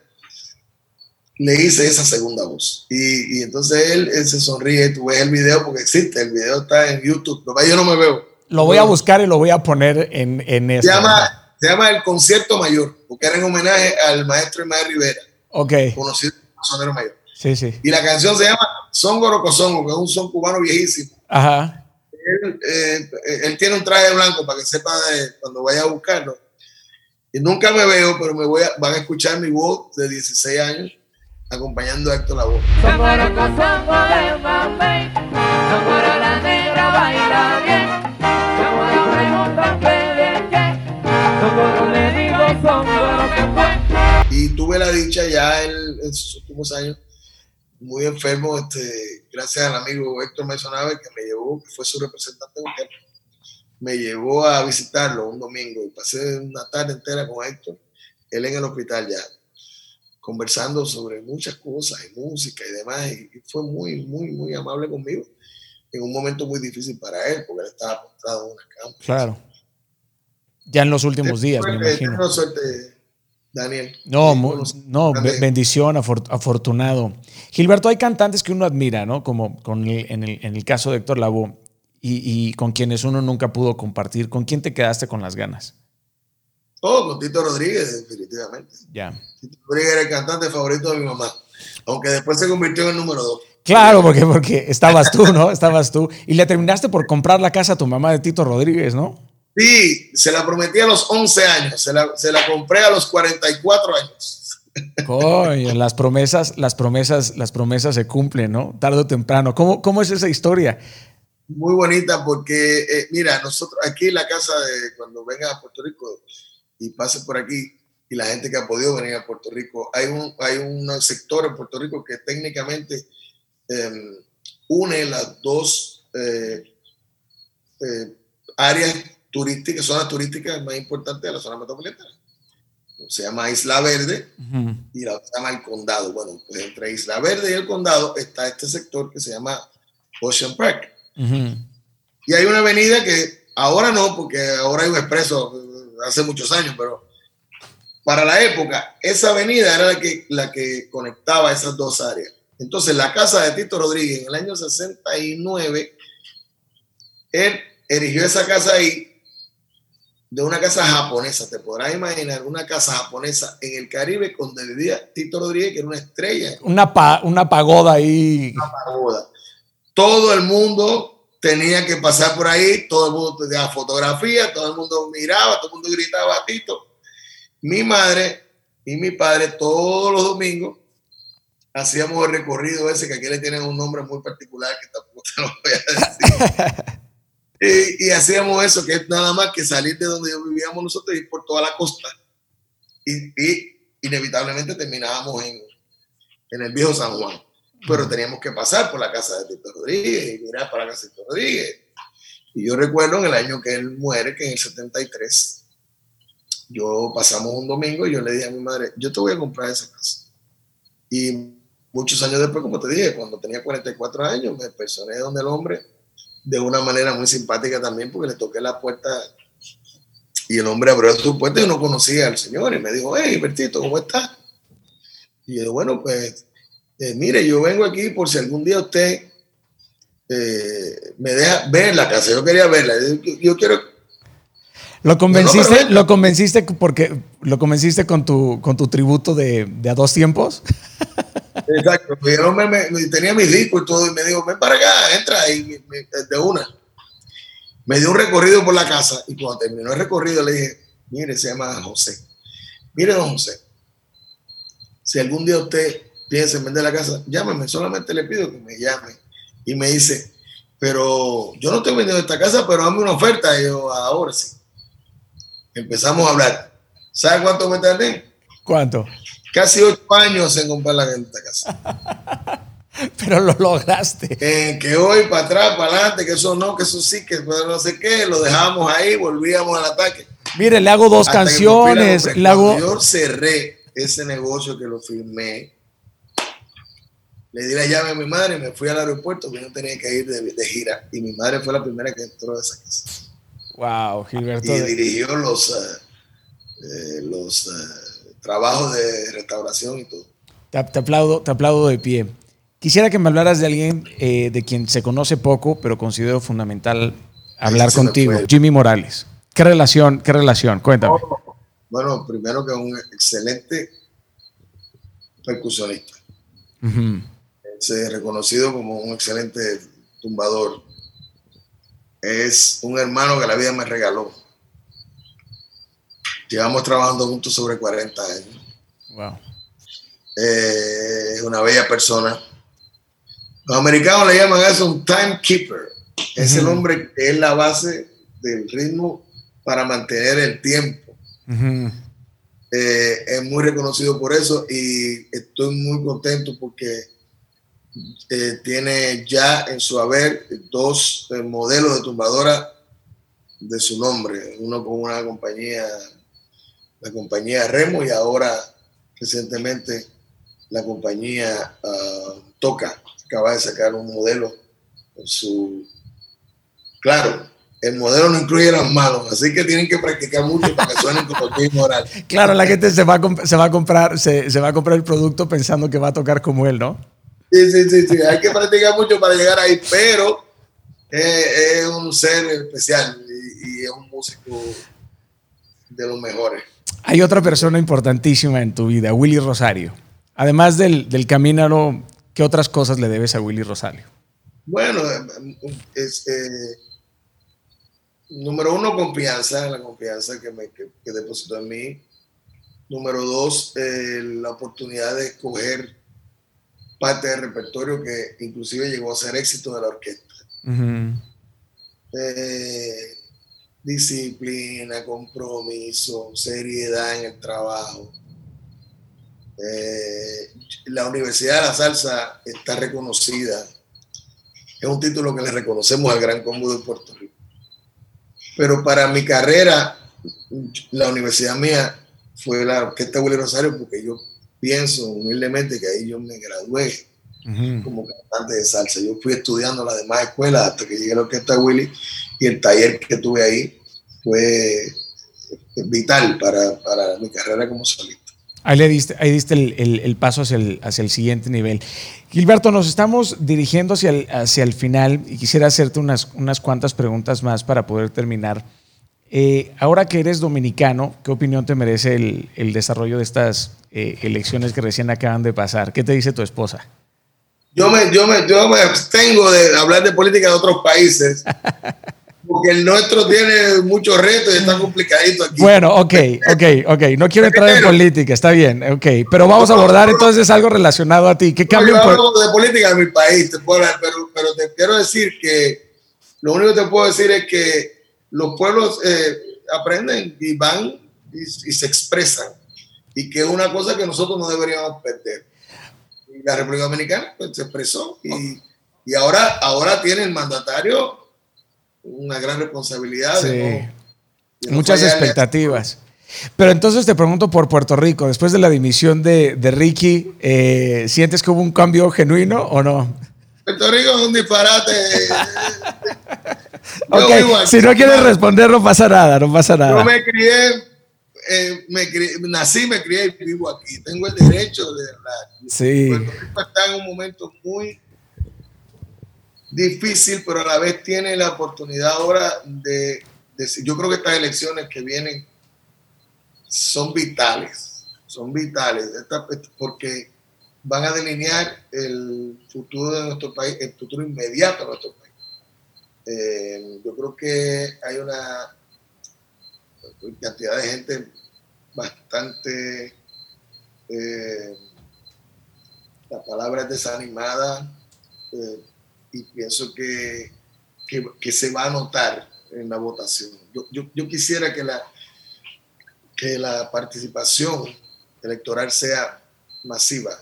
Speaker 2: le hice esa segunda voz. Y, y entonces él, él, se sonríe, tú ves el video porque existe, el video está en YouTube, pero yo no me veo.
Speaker 1: Lo voy a buscar y lo voy a poner en, en
Speaker 2: se llama, se llama El Concierto Mayor, porque era en homenaje al maestro Ismael Rivera,
Speaker 1: ok
Speaker 2: conocido como sonero mayor.
Speaker 1: Sí, sí.
Speaker 2: Y la canción se llama Son Gorocosongo, que es un son cubano viejísimo.
Speaker 1: Ajá.
Speaker 2: Él, eh, él tiene un traje blanco para que sepa de, cuando vaya a buscarlo. Y nunca me veo, pero me voy a, van a escuchar mi voz de 16 años acompañando a Héctor Lavoe. Y tuve la dicha ya en, sus últimos años, muy enfermo, este, gracias al amigo Héctor Mesonave que me llevó, que fue su representante en me llevó a visitarlo un domingo y pasé una tarde entera con Héctor, él en el hospital ya conversando sobre muchas cosas, y música y demás, y, fue muy, muy, muy amable conmigo en un momento muy difícil para él, porque él estaba postrado en una cama.
Speaker 1: Claro. Ya en los últimos días, me imagino.
Speaker 2: suerte, Daniel.
Speaker 1: No, no bendición, afortunado. Gilberto, hay cantantes que uno admira, ¿no? Como con en, el, en el caso de Héctor Lavoe. y, con quienes uno nunca pudo compartir. ¿Con quién te quedaste con las ganas?
Speaker 2: Oh, con Tito Rodríguez, definitivamente.
Speaker 1: Ya.
Speaker 2: Tito Rodríguez era el cantante favorito de mi mamá, aunque después se convirtió en el número dos.
Speaker 1: Claro, porque, porque estabas tú, ¿no? Estabas tú. Y le terminaste por comprar la casa a tu mamá de Tito Rodríguez, ¿no?
Speaker 2: Sí, se la prometí a los 11 años, se la, se la compré a los 44 años.
Speaker 1: Coño, las promesas, las promesas, las promesas se cumplen, ¿no? Tarde o temprano. ¿Cómo, cómo es esa historia?
Speaker 2: Muy bonita porque, eh, mira, nosotros aquí en la casa de cuando venga a Puerto Rico y pase por aquí y la gente que ha podido venir a Puerto Rico, hay un, hay un sector en Puerto Rico que técnicamente em, une las dos eh, eh, áreas turísticas, zonas turísticas más importantes de la zona metropolitana se llama Isla Verde y la otra se llama El Condado. Bueno, pues entre Isla Verde y el Condado está este sector que se llama Ocean Park. Y hay una avenida que ahora no, porque ahora hay un expreso hace muchos años, pero para la época, esa avenida era la que, la que conectaba esas dos áreas. Entonces, la casa de Tito Rodríguez en el año 69, él erigió esa casa ahí de una casa japonesa. Te podrás imaginar una casa japonesa en el Caribe donde vivía Tito Rodríguez, que era una estrella.
Speaker 1: Una, una pagoda ahí.
Speaker 2: Una pagoda. Todo el mundo tenía que pasar por ahí, todo el mundo tenía fotografía, todo el mundo miraba, todo el mundo gritaba a Tito. Mi madre y mi padre todos los domingos hacíamos el recorrido ese que aquí le tienen un nombre muy particular que tampoco te lo voy a decir. Y, hacíamos eso, que es nada más que salir de donde vivíamos nosotros y ir por toda la costa. Y, inevitablemente terminábamos en, en, el viejo San Juan. Pero teníamos que pasar por la casa de Tito Rodríguez y mirar para la casa de Tito Rodríguez. Y yo recuerdo en el año que él muere, que en el 73, yo pasamos un domingo y yo le dije a mi madre, yo te voy a comprar esa casa. Y muchos años después, como te dije, cuando tenía 44 años, me personé donde el hombre de una manera muy simpática también, porque le toqué la puerta y el hombre abrió su puerta y no conocía al señor y me dijo, hey, Bertito, ¿cómo estás? Y yo, bueno, pues, eh, mire, yo vengo aquí por si algún día usted eh, me deja ver la casa. Yo quería verla. Yo, quiero...
Speaker 1: Lo convenciste, lo convenciste porque lo convenciste con tu, con tu tributo de, de a dos tiempos.
Speaker 2: Exacto. Hombre me, tenía mis discos y todo, y me dijo, ven para acá, entra, y de una. Me dio un recorrido por la casa, y cuando terminó el recorrido le dije, mire, se llama José. Mire, don José, si algún día usted piensa en vender la casa, llámeme, solamente le pido que me llame. Y me dice, pero yo no estoy vendiendo esta casa, pero dame una oferta. Y yo, ahora sí. Empezamos a hablar. ¿Sabe cuánto me tardé?
Speaker 1: ¿Cuánto?
Speaker 2: Casi ocho años en comprar la esta casa.
Speaker 1: Pero lo lograste.
Speaker 2: que hoy para atrás, para adelante, que eso no, que eso sí, que no sé qué, lo dejamos ahí, volvíamos al ataque.
Speaker 1: Mire, le hago dos canciones. Le hago...
Speaker 2: Yo cerré ese negocio que lo firmé. Le di la llave a mi madre y me fui al aeropuerto que yo tenía que ir de, gira. Y mi madre fue la primera que entró a esa casa.
Speaker 1: Wow, Gilberto.
Speaker 2: Y dirigió los, eh, eh, los eh, trabajo de restauración y todo. Te,
Speaker 1: aplaudo, te aplaudo de pie. Quisiera que me hablaras de alguien eh, de quien se conoce poco, pero considero fundamental hablar contigo, Jimmy Morales. ¿Qué relación? ¿Qué relación? Cuéntame.
Speaker 2: Oh, bueno, primero que un excelente percusionista. reconocido como un excelente tumbador. Es un hermano que la vida me regaló Llevamos trabajando juntos sobre 40 años. Wow. Eh, es una bella persona. Los americanos le llaman eso un timekeeper. Es el hombre que es la base del ritmo para mantener el tiempo. Eh, es muy reconocido por eso y estoy muy contento porque eh, tiene ya en su haber dos modelos de tumbadora de su nombre, uno con una compañía la compañía Remo y ahora recientemente la compañía ah, Toca acaba de sacar un modelo su claro el modelo no incluye las manos, así que tienen que practicar mucho para que suenen como Jimmy Morales.
Speaker 1: Claro, la gente se va a, se va a comprar, se, se, va a comprar el producto pensando que va a tocar como él, ¿no?
Speaker 2: Sí, sí, sí, sí. Hay que practicar mucho para llegar ahí, pero Es, un ser especial y, es un músico de los mejores.
Speaker 1: Hay otra persona importantísima en tu vida, Willy Rosario. Además del, del Camínaro, ¿qué otras cosas le debes a Willy Rosario?
Speaker 2: Bueno, eh, número uno, confianza, la confianza que, me, que, depositó en mí. Número dos, eh, la oportunidad de escoger parte del repertorio que inclusive llegó a ser éxito de la orquesta. Eh, disciplina, compromiso, seriedad en el trabajo. Eh, la Universidad de la Salsa está reconocida. Es un título que le reconocemos al Gran Combo de Puerto Rico. Pero para mi carrera, la universidad mía fue la Orquesta Willy Rosario porque yo pienso humildemente que ahí yo me gradué como cantante de salsa. Yo fui estudiando las demás escuelas hasta que llegué a la Orquesta Willy y el taller que tuve ahí fue vital para, para mi carrera como solista.
Speaker 1: Ahí, le diste, ahí diste el, el, paso hacia el, hacia el, siguiente nivel. Gilberto, nos estamos dirigiendo hacia el, hacia el final y quisiera hacerte unas, unas cuantas preguntas más para poder terminar. Eh, ahora que eres dominicano, ¿qué opinión te merece el, el desarrollo de estas eh, elecciones que recién acaban de pasar? ¿Qué te dice tu esposa?
Speaker 2: Yo me, yo me, yo me abstengo de hablar de política de otros países. porque el nuestro tiene muchos retos y está complicadito aquí.
Speaker 1: Bueno, ok, ok, ok. No quiero entrar en política, está bien, ok. Pero vamos a abordar entonces algo relacionado a ti. ¿Qué cambio?
Speaker 2: No, yo de política de mi país, pero, pero te quiero decir que lo único que te puedo decir es que los pueblos eh, aprenden y van y, se expresan. Y que es una cosa que nosotros no deberíamos perder. Y la República Dominicana pues, se expresó y, y ahora, ahora tiene el mandatario una gran responsabilidad.
Speaker 1: Muchas expectativas. Pero entonces te pregunto por Puerto Rico, después de la dimisión de, de Ricky, eh, ¿sientes que hubo un cambio genuino o no?
Speaker 2: Puerto Rico es un disparate.
Speaker 1: si no quieres responder, no pasa nada, no pasa nada.
Speaker 2: Yo me crié, eh, me nací, me crié y vivo aquí. Tengo el derecho de hablar.
Speaker 1: Sí.
Speaker 2: Puerto Rico está en un momento muy difícil, pero a la vez tiene la oportunidad ahora de, yo creo que estas elecciones que vienen son vitales, son vitales, porque van a delinear el futuro de nuestro país, el futuro inmediato de nuestro país. Eh, yo creo que hay una cantidad de gente bastante, eh, la palabra es desanimada, eh, y pienso que, que, se va a notar en la votación. Yo, yo, yo, quisiera que la, que la participación electoral sea masiva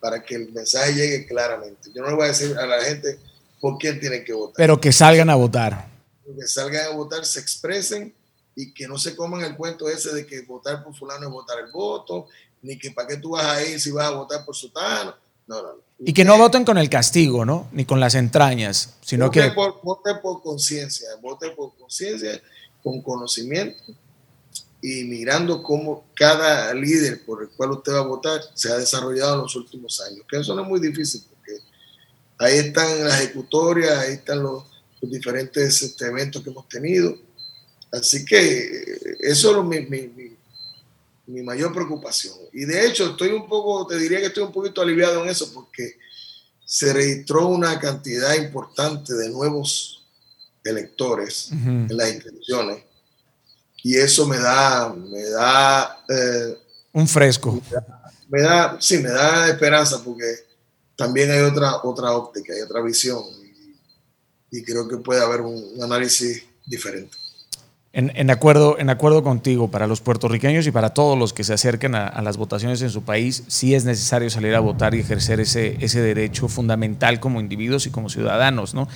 Speaker 2: para que el mensaje llegue claramente. Yo no le voy a decir a la gente por quién tienen que votar.
Speaker 1: Pero que salgan a votar.
Speaker 2: Que salgan a votar, se expresen y que no se coman el cuento ese de que votar por fulano es votar el voto, ni que para qué tú vas a ir si vas a votar por sutano. No, no, no.
Speaker 1: Y que no voten con el castigo, ¿no? Ni con las entrañas, sino
Speaker 2: vote
Speaker 1: que...
Speaker 2: Por, vote por conciencia, vote por conciencia, con conocimiento y mirando cómo cada líder por el cual usted va a votar se ha desarrollado en los últimos años. Que eso no es muy difícil porque ahí están las ejecutorias, ahí están los, diferentes este, eventos que hemos tenido. Así que eso es mi, mi, mi mayor preocupación. Y de hecho, estoy un poco, te diría que estoy un poquito aliviado en eso porque se registró una cantidad importante de nuevos electores en las inscripciones y eso me da, me da
Speaker 1: eh, un fresco.
Speaker 2: Me da, sí, me da esperanza porque también hay otra, otra óptica, hay otra visión y, y creo que puede haber un análisis diferente.
Speaker 1: En, acuerdo, en acuerdo contigo, para los puertorriqueños y para todos los que se acerquen a, las votaciones en su país, sí es necesario salir a votar y ejercer ese, ese derecho fundamental como individuos y como ciudadanos. ¿no?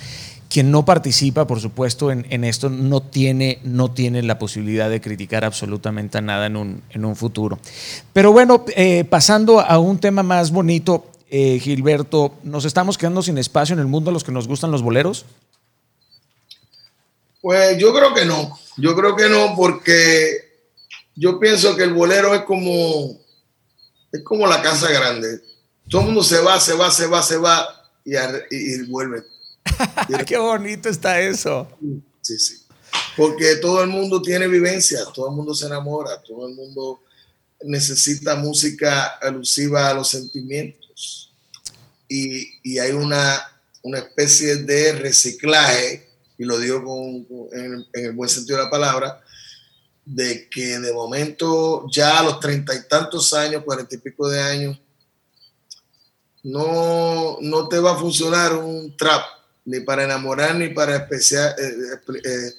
Speaker 1: Quien no participa, por supuesto, en, esto no tiene, no tiene la posibilidad de criticar absolutamente nada en un, en un futuro. Pero bueno, eh, pasando a un tema más bonito, eh, Gilberto, ¿nos estamos quedando sin espacio en el mundo a los que nos gustan los boleros?
Speaker 2: Pues yo creo que no. Yo creo que no, porque yo pienso que el bolero es como, es como la casa grande. Todo el mundo se va, se va, se va, se va y, y, vuelve.
Speaker 1: Qué bonito está eso.
Speaker 2: Sí, sí. Porque todo el mundo tiene vivencia, todo el mundo se enamora, todo el mundo necesita música alusiva a los sentimientos. Y, y hay una, una, especie de reciclaje, y lo digo con, en, en, el buen sentido de la palabra, de que de momento ya a los treinta y tantos años, cuarenta y pico de años, no, no te va a funcionar un trap, ni para enamorar, ni para eh, eh,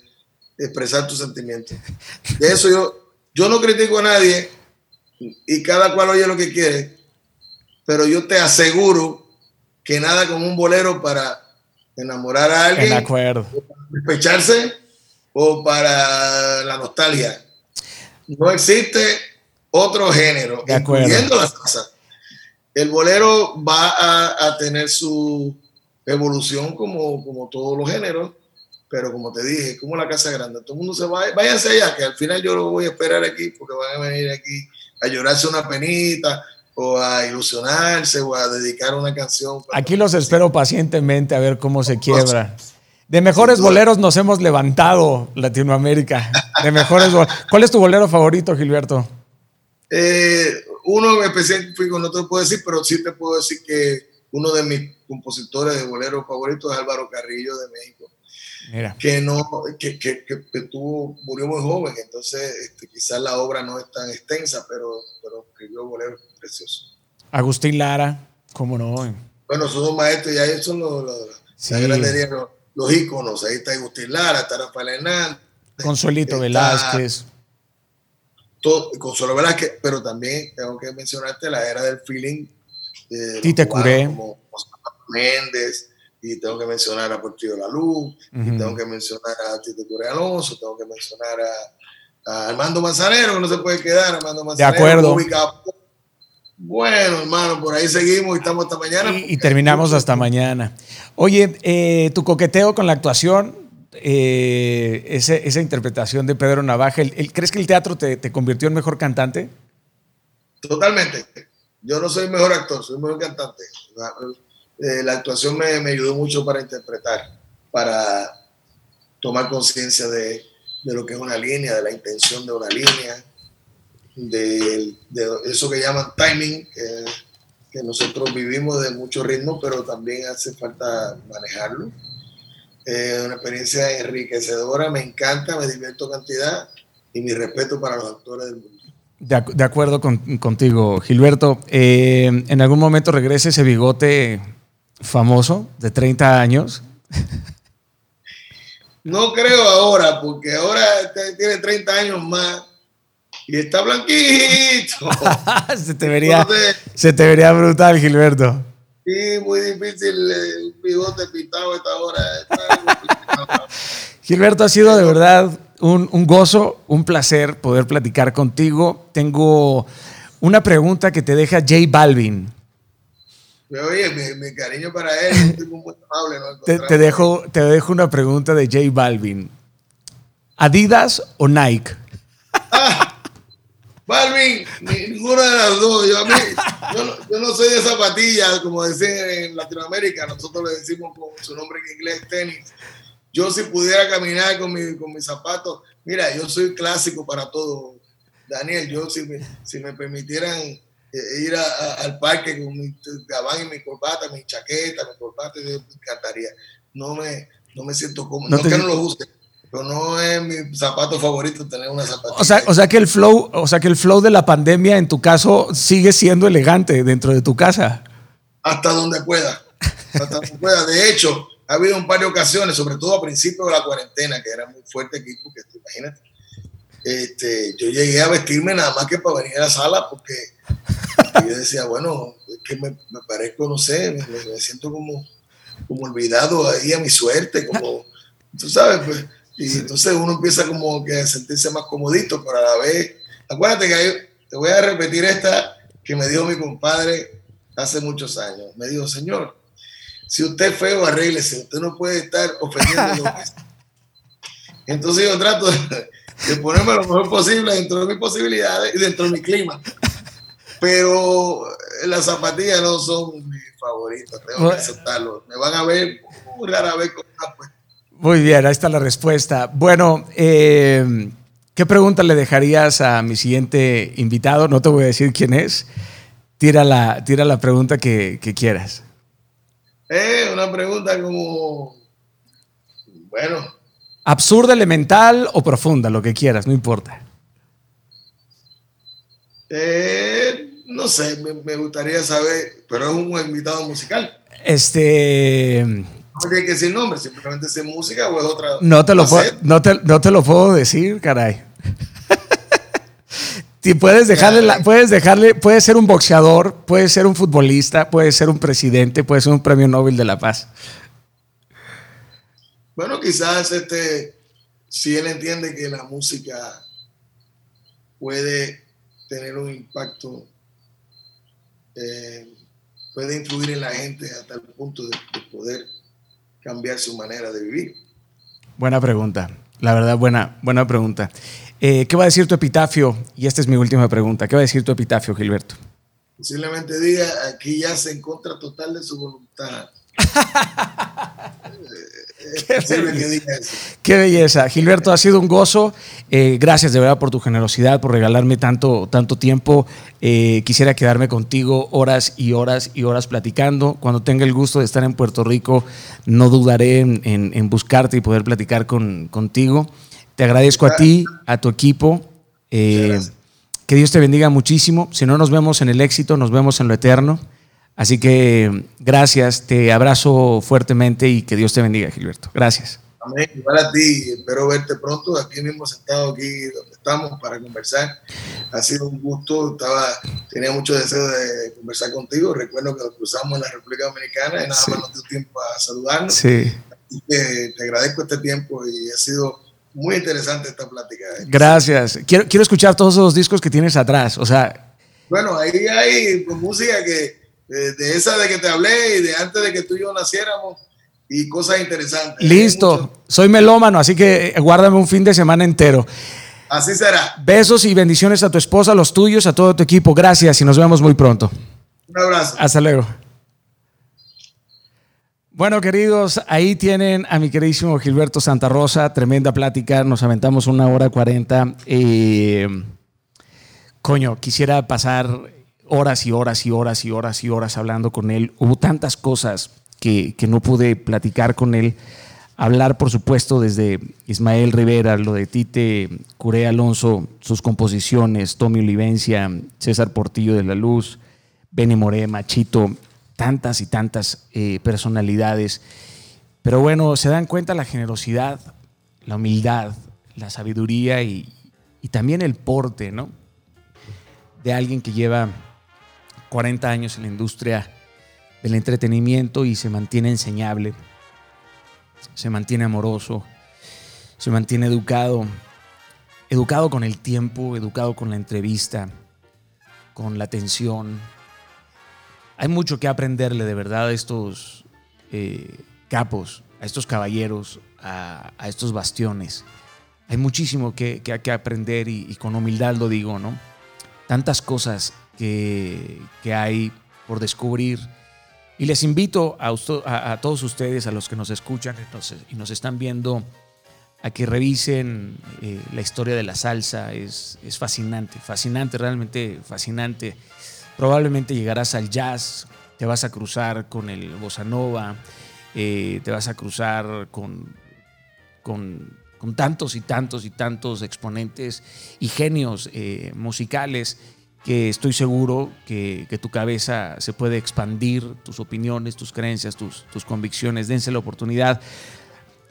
Speaker 2: expresar tus sentimientos. De eso yo, yo no critico a nadie y cada cual oye lo que quiere, pero yo te aseguro que nada como un bolero para enamorar a alguien,
Speaker 1: de acuerdo.
Speaker 2: despecharse o para la nostalgia. No existe otro género,
Speaker 1: de acuerdo.
Speaker 2: incluyendo la salsa. El bolero va a, a tener su evolución como, como todos los géneros, pero como te dije, como la casa grande, todo el mundo se va, váyanse allá, que al final yo lo voy a esperar aquí, porque van a venir aquí a llorarse una penita, o a ilusionarse, o a dedicar una canción.
Speaker 1: Aquí los espero pacientemente a ver cómo se quiebra. De mejores boleros nos hemos levantado, Latinoamérica. De mejores ¿Cuál es tu bolero favorito, Gilberto?
Speaker 2: Eh, uno específico no te puedo decir, pero sí te puedo decir que uno de mis compositores de boleros favoritos es Álvaro Carrillo de México.
Speaker 1: Mira.
Speaker 2: que no que, que, que, que tuvo, murió muy joven, entonces este, quizás la obra no es tan extensa, pero, pero escribió boleros preciosos.
Speaker 1: Agustín Lara, cómo no.
Speaker 2: Bueno, son dos maestros y ahí son los, los,
Speaker 1: Sí.
Speaker 2: los, los íconos, ahí está Agustín Lara, está Rafael Hernández,
Speaker 1: Consuelito
Speaker 2: Está-
Speaker 1: Velázquez.
Speaker 2: todo, Consuelo Velázquez, pero también tengo que mencionarte la era del feeling de los
Speaker 1: Tite Curé.
Speaker 2: como José Méndez, y tengo que mencionar a Portillo La Luz, y tengo que mencionar a Tite Curé Alonso, tengo que mencionar a, a Armando Manzanero, que no se puede quedar, Armando Manzanero.
Speaker 1: acuerdo.
Speaker 2: Bobby Capó. Bueno, hermano, por ahí seguimos y estamos hasta mañana.
Speaker 1: Y, y terminamos hasta mañana. Oye, eh, tu coqueteo con la actuación, eh, ese- esa interpretación de Pedro Navaja, ¿el- el- ¿crees que el teatro te, te convirtió en mejor cantante?
Speaker 2: Totalmente. Yo no soy mejor actor, soy mejor cantante. Eh, la actuación me, me ayudó mucho para interpretar, para tomar conciencia de, de lo que es una línea, de la intención de una línea, de, de eso que llaman timing, que, que nosotros vivimos de mucho ritmo, pero también hace falta manejarlo. Eh, una experiencia enriquecedora, me encanta, me divierto cantidad y mi respeto para los actores del mundo.
Speaker 1: De, ac- de acuerdo con- contigo, Gilberto. Eh, ¿En algún momento regresa ese bigote famoso de 30 años?
Speaker 2: No creo ahora, porque ahora este tiene 30 años más y está blanquito.
Speaker 1: se, te vería,
Speaker 2: Entonces,
Speaker 1: se te vería brutal, Gilberto.
Speaker 2: sí, muy difícil el bigote pintado a esta hora. Está.
Speaker 1: Gilberto, ha sido de verdad un, un gozo, un placer poder platicar contigo. Tengo una pregunta que te deja J Balvin.
Speaker 2: Pero, Oye, mi, mi cariño para él es un tipo muy amable. ¿no?
Speaker 1: Te, te dejo, te dejo una pregunta de J Balvin. ¿Adidas o Nike?
Speaker 2: Balvin, ni- ninguna de las dos. Yo, a mí, yo, no, yo no soy de zapatillas, como dicen en Latinoamérica. Nosotros le decimos con su nombre en inglés tenis. Yo si pudiera caminar con, mi, con mis zapatos, mira, yo soy clásico para todo. Daniel, yo si me, si me permitieran eh, ir a- a- al parque con mi gabán y mi corbata, mi chaqueta, mi corbata, me encantaría. No me, no me siento cómodo.
Speaker 1: No
Speaker 2: No,
Speaker 1: te-
Speaker 2: que no lo use, pero no es mi zapato favorito tener una zapatilla.
Speaker 1: O sea, o sea que el flow, o sea que el flow de la pandemia en tu caso sigue siendo elegante dentro de tu casa.
Speaker 2: hasta donde pueda. Hasta donde pueda. De hecho, ha habido un par de ocasiones, sobre todo a principios de la cuarentena, que era muy fuerte aquí, porque imagínate. Este, yo llegué a vestirme nada más que para venir a la sala, porque yo decía, bueno, es que me, me parezco, no sé, me, siento como, como olvidado ahí a mi suerte, como, tú sabes, pues. Y entonces uno empieza como que a sentirse más comodito, pero a la vez, acuérdate que hay- te voy a repetir esta que me dijo mi compadre hace muchos años. Me dijo, señor, si usted es feo, arréglese, usted no puede estar ofendiendo a los demás". Entonces yo trato de, de ponerme lo mejor posible dentro de mis posibilidades y dentro de mi clima. Pero las zapatillas no son mis favoritas, tengo que aceptarlo. Me van a ver muy rara vez con pues.
Speaker 1: Muy bien, ahí está la respuesta. Bueno, eh, ¿qué pregunta le dejarías a mi siguiente invitado? No te voy a decir quién es. Tira la, tira la pregunta que, quieras.
Speaker 2: Eh, una pregunta como, bueno.
Speaker 1: Absurda, elemental o profunda, lo que quieras, no importa.
Speaker 2: Eh, no sé, me, gustaría saber, pero es un invitado musical.
Speaker 1: Este.
Speaker 2: No tiene que decir nombre, simplemente es música o es otra.
Speaker 1: No te, lo puedo, no, te, no te lo puedo decir, caray. Si puedes dejarle, puedes dejarle, puede ser un boxeador, puede ser un futbolista, puede ser un presidente, puede ser un premio Nobel de la Paz.
Speaker 2: Bueno, quizás este, si él entiende que la música puede tener un impacto, eh, puede influir en la gente hasta el punto de, poder cambiar su manera de vivir.
Speaker 1: Buena pregunta, la verdad, buena, buena pregunta. Eh, ¿Qué va a decir tu epitafio? Y esta es mi última pregunta. ¿Qué va a decir tu epitafio, Gilberto?
Speaker 2: Posiblemente diga, aquí ya se en contra total de su voluntad.
Speaker 1: Qué, belleza. Gilberto, ha sido un gozo. Eh, gracias de verdad por tu generosidad, por regalarme tanto, tanto tiempo. Eh, quisiera quedarme contigo horas y horas y horas platicando. Cuando tenga el gusto de estar en Puerto Rico, no dudaré en, buscarte y poder platicar con, contigo. Te agradezco a ti, a tu equipo. Eh, que Dios te bendiga muchísimo. Si no nos vemos en el éxito, nos vemos en lo eterno. Así que gracias, te abrazo fuertemente y que Dios te bendiga, Gilberto. Gracias.
Speaker 2: Amén. Igual a ti, espero verte pronto. Aquí mismo sentado aquí donde estamos para conversar. Ha sido un gusto. Estaba, tenía mucho deseo de conversar contigo. Recuerdo que nos cruzamos en la República Dominicana y nada más nos dio tiempo a saludarnos.
Speaker 1: Sí.
Speaker 2: Así que te agradezco este tiempo y ha sido muy interesante esta plática.
Speaker 1: Gracias. Quiero, quiero escuchar todos esos discos que tienes atrás. O sea.
Speaker 2: Bueno, ahí hay música que de, esa de que te hablé y de antes de que tú y yo naciéramos y cosas interesantes.
Speaker 1: Listo, soy melómano, así que guárdame un fin de semana entero.
Speaker 2: Así será.
Speaker 1: Besos y bendiciones a tu esposa, a los tuyos, a todo tu equipo. Gracias y nos vemos muy pronto.
Speaker 2: Un abrazo.
Speaker 1: Hasta luego. Bueno, queridos, ahí tienen a mi queridísimo Gilberto Santa Rosa. Tremenda plática. Nos aventamos una hora cuarenta. Eh, coño, quisiera pasar horas y horas y horas y horas y horas hablando con él. Hubo tantas cosas que, no pude platicar con él. Hablar, por supuesto, desde Ismael Rivera, lo de Tite, Curé Alonso, sus composiciones, Tommy Olivencia, César Portillo de la Luz, Benny More, Machito, tantas y tantas eh, personalidades. Pero bueno, se dan cuenta la generosidad, la humildad, la sabiduría y, y también el porte, ¿no? De alguien que lleva 40 años en la industria del entretenimiento y se mantiene enseñable, se mantiene amoroso, se mantiene educado, educado con el tiempo, educado con la entrevista, con la atención. Hay mucho que aprenderle de verdad a estos eh, capos, a estos caballeros, a, estos bastiones. Hay muchísimo que, que, aprender y, y con humildad lo digo, ¿no? Tantas cosas que, hay por descubrir. Y les invito a, todos ustedes, a los que nos escuchan y nos están viendo, a que revisen eh, la historia de la salsa. Es, es, fascinante, fascinante, realmente fascinante. Probablemente llegarás al jazz, te vas a cruzar con el bossa nova, eh, te vas a cruzar con, con, con, tantos y tantos y tantos exponentes y genios eh, musicales que estoy seguro que, tu cabeza se puede expandir, tus opiniones, tus creencias, tus, tus convicciones. Dense la oportunidad.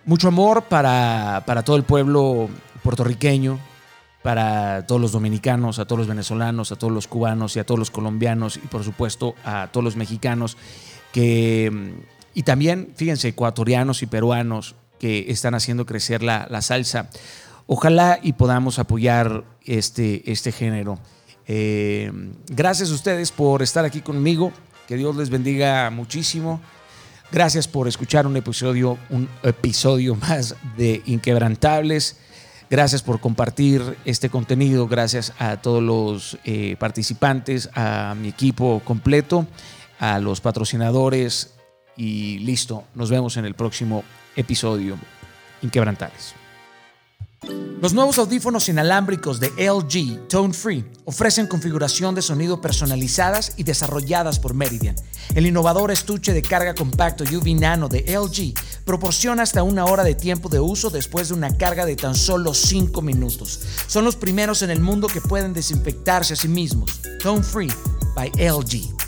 Speaker 1: Mucho amor para, todo el pueblo puertorriqueño, para todos los dominicanos, a todos los venezolanos, a todos los cubanos y a todos los colombianos y por supuesto a todos los mexicanos que, y también, fíjense, ecuatorianos y peruanos que están haciendo crecer la, la salsa. Ojalá y podamos apoyar este, este género. Eh, gracias a ustedes por estar aquí conmigo. Que Dios les bendiga muchísimo. Gracias por escuchar un episodio, un episodio más de Inquebrantables. Gracias por compartir este contenido, gracias a todos los eh, participantes, a mi equipo completo, a los patrocinadores y listo, nos vemos en el próximo episodio. Inquebrantables. Los nuevos audífonos inalámbricos de LG Tone Free ofrecen configuración de sonido personalizadas y desarrolladas por Meridian. El innovador estuche de carga compacto UV Nano de LG proporciona hasta una hora de tiempo de uso después de una carga de tan solo 5 minutos. Son los primeros en el mundo que pueden desinfectarse a sí mismos. Tone Free by LG.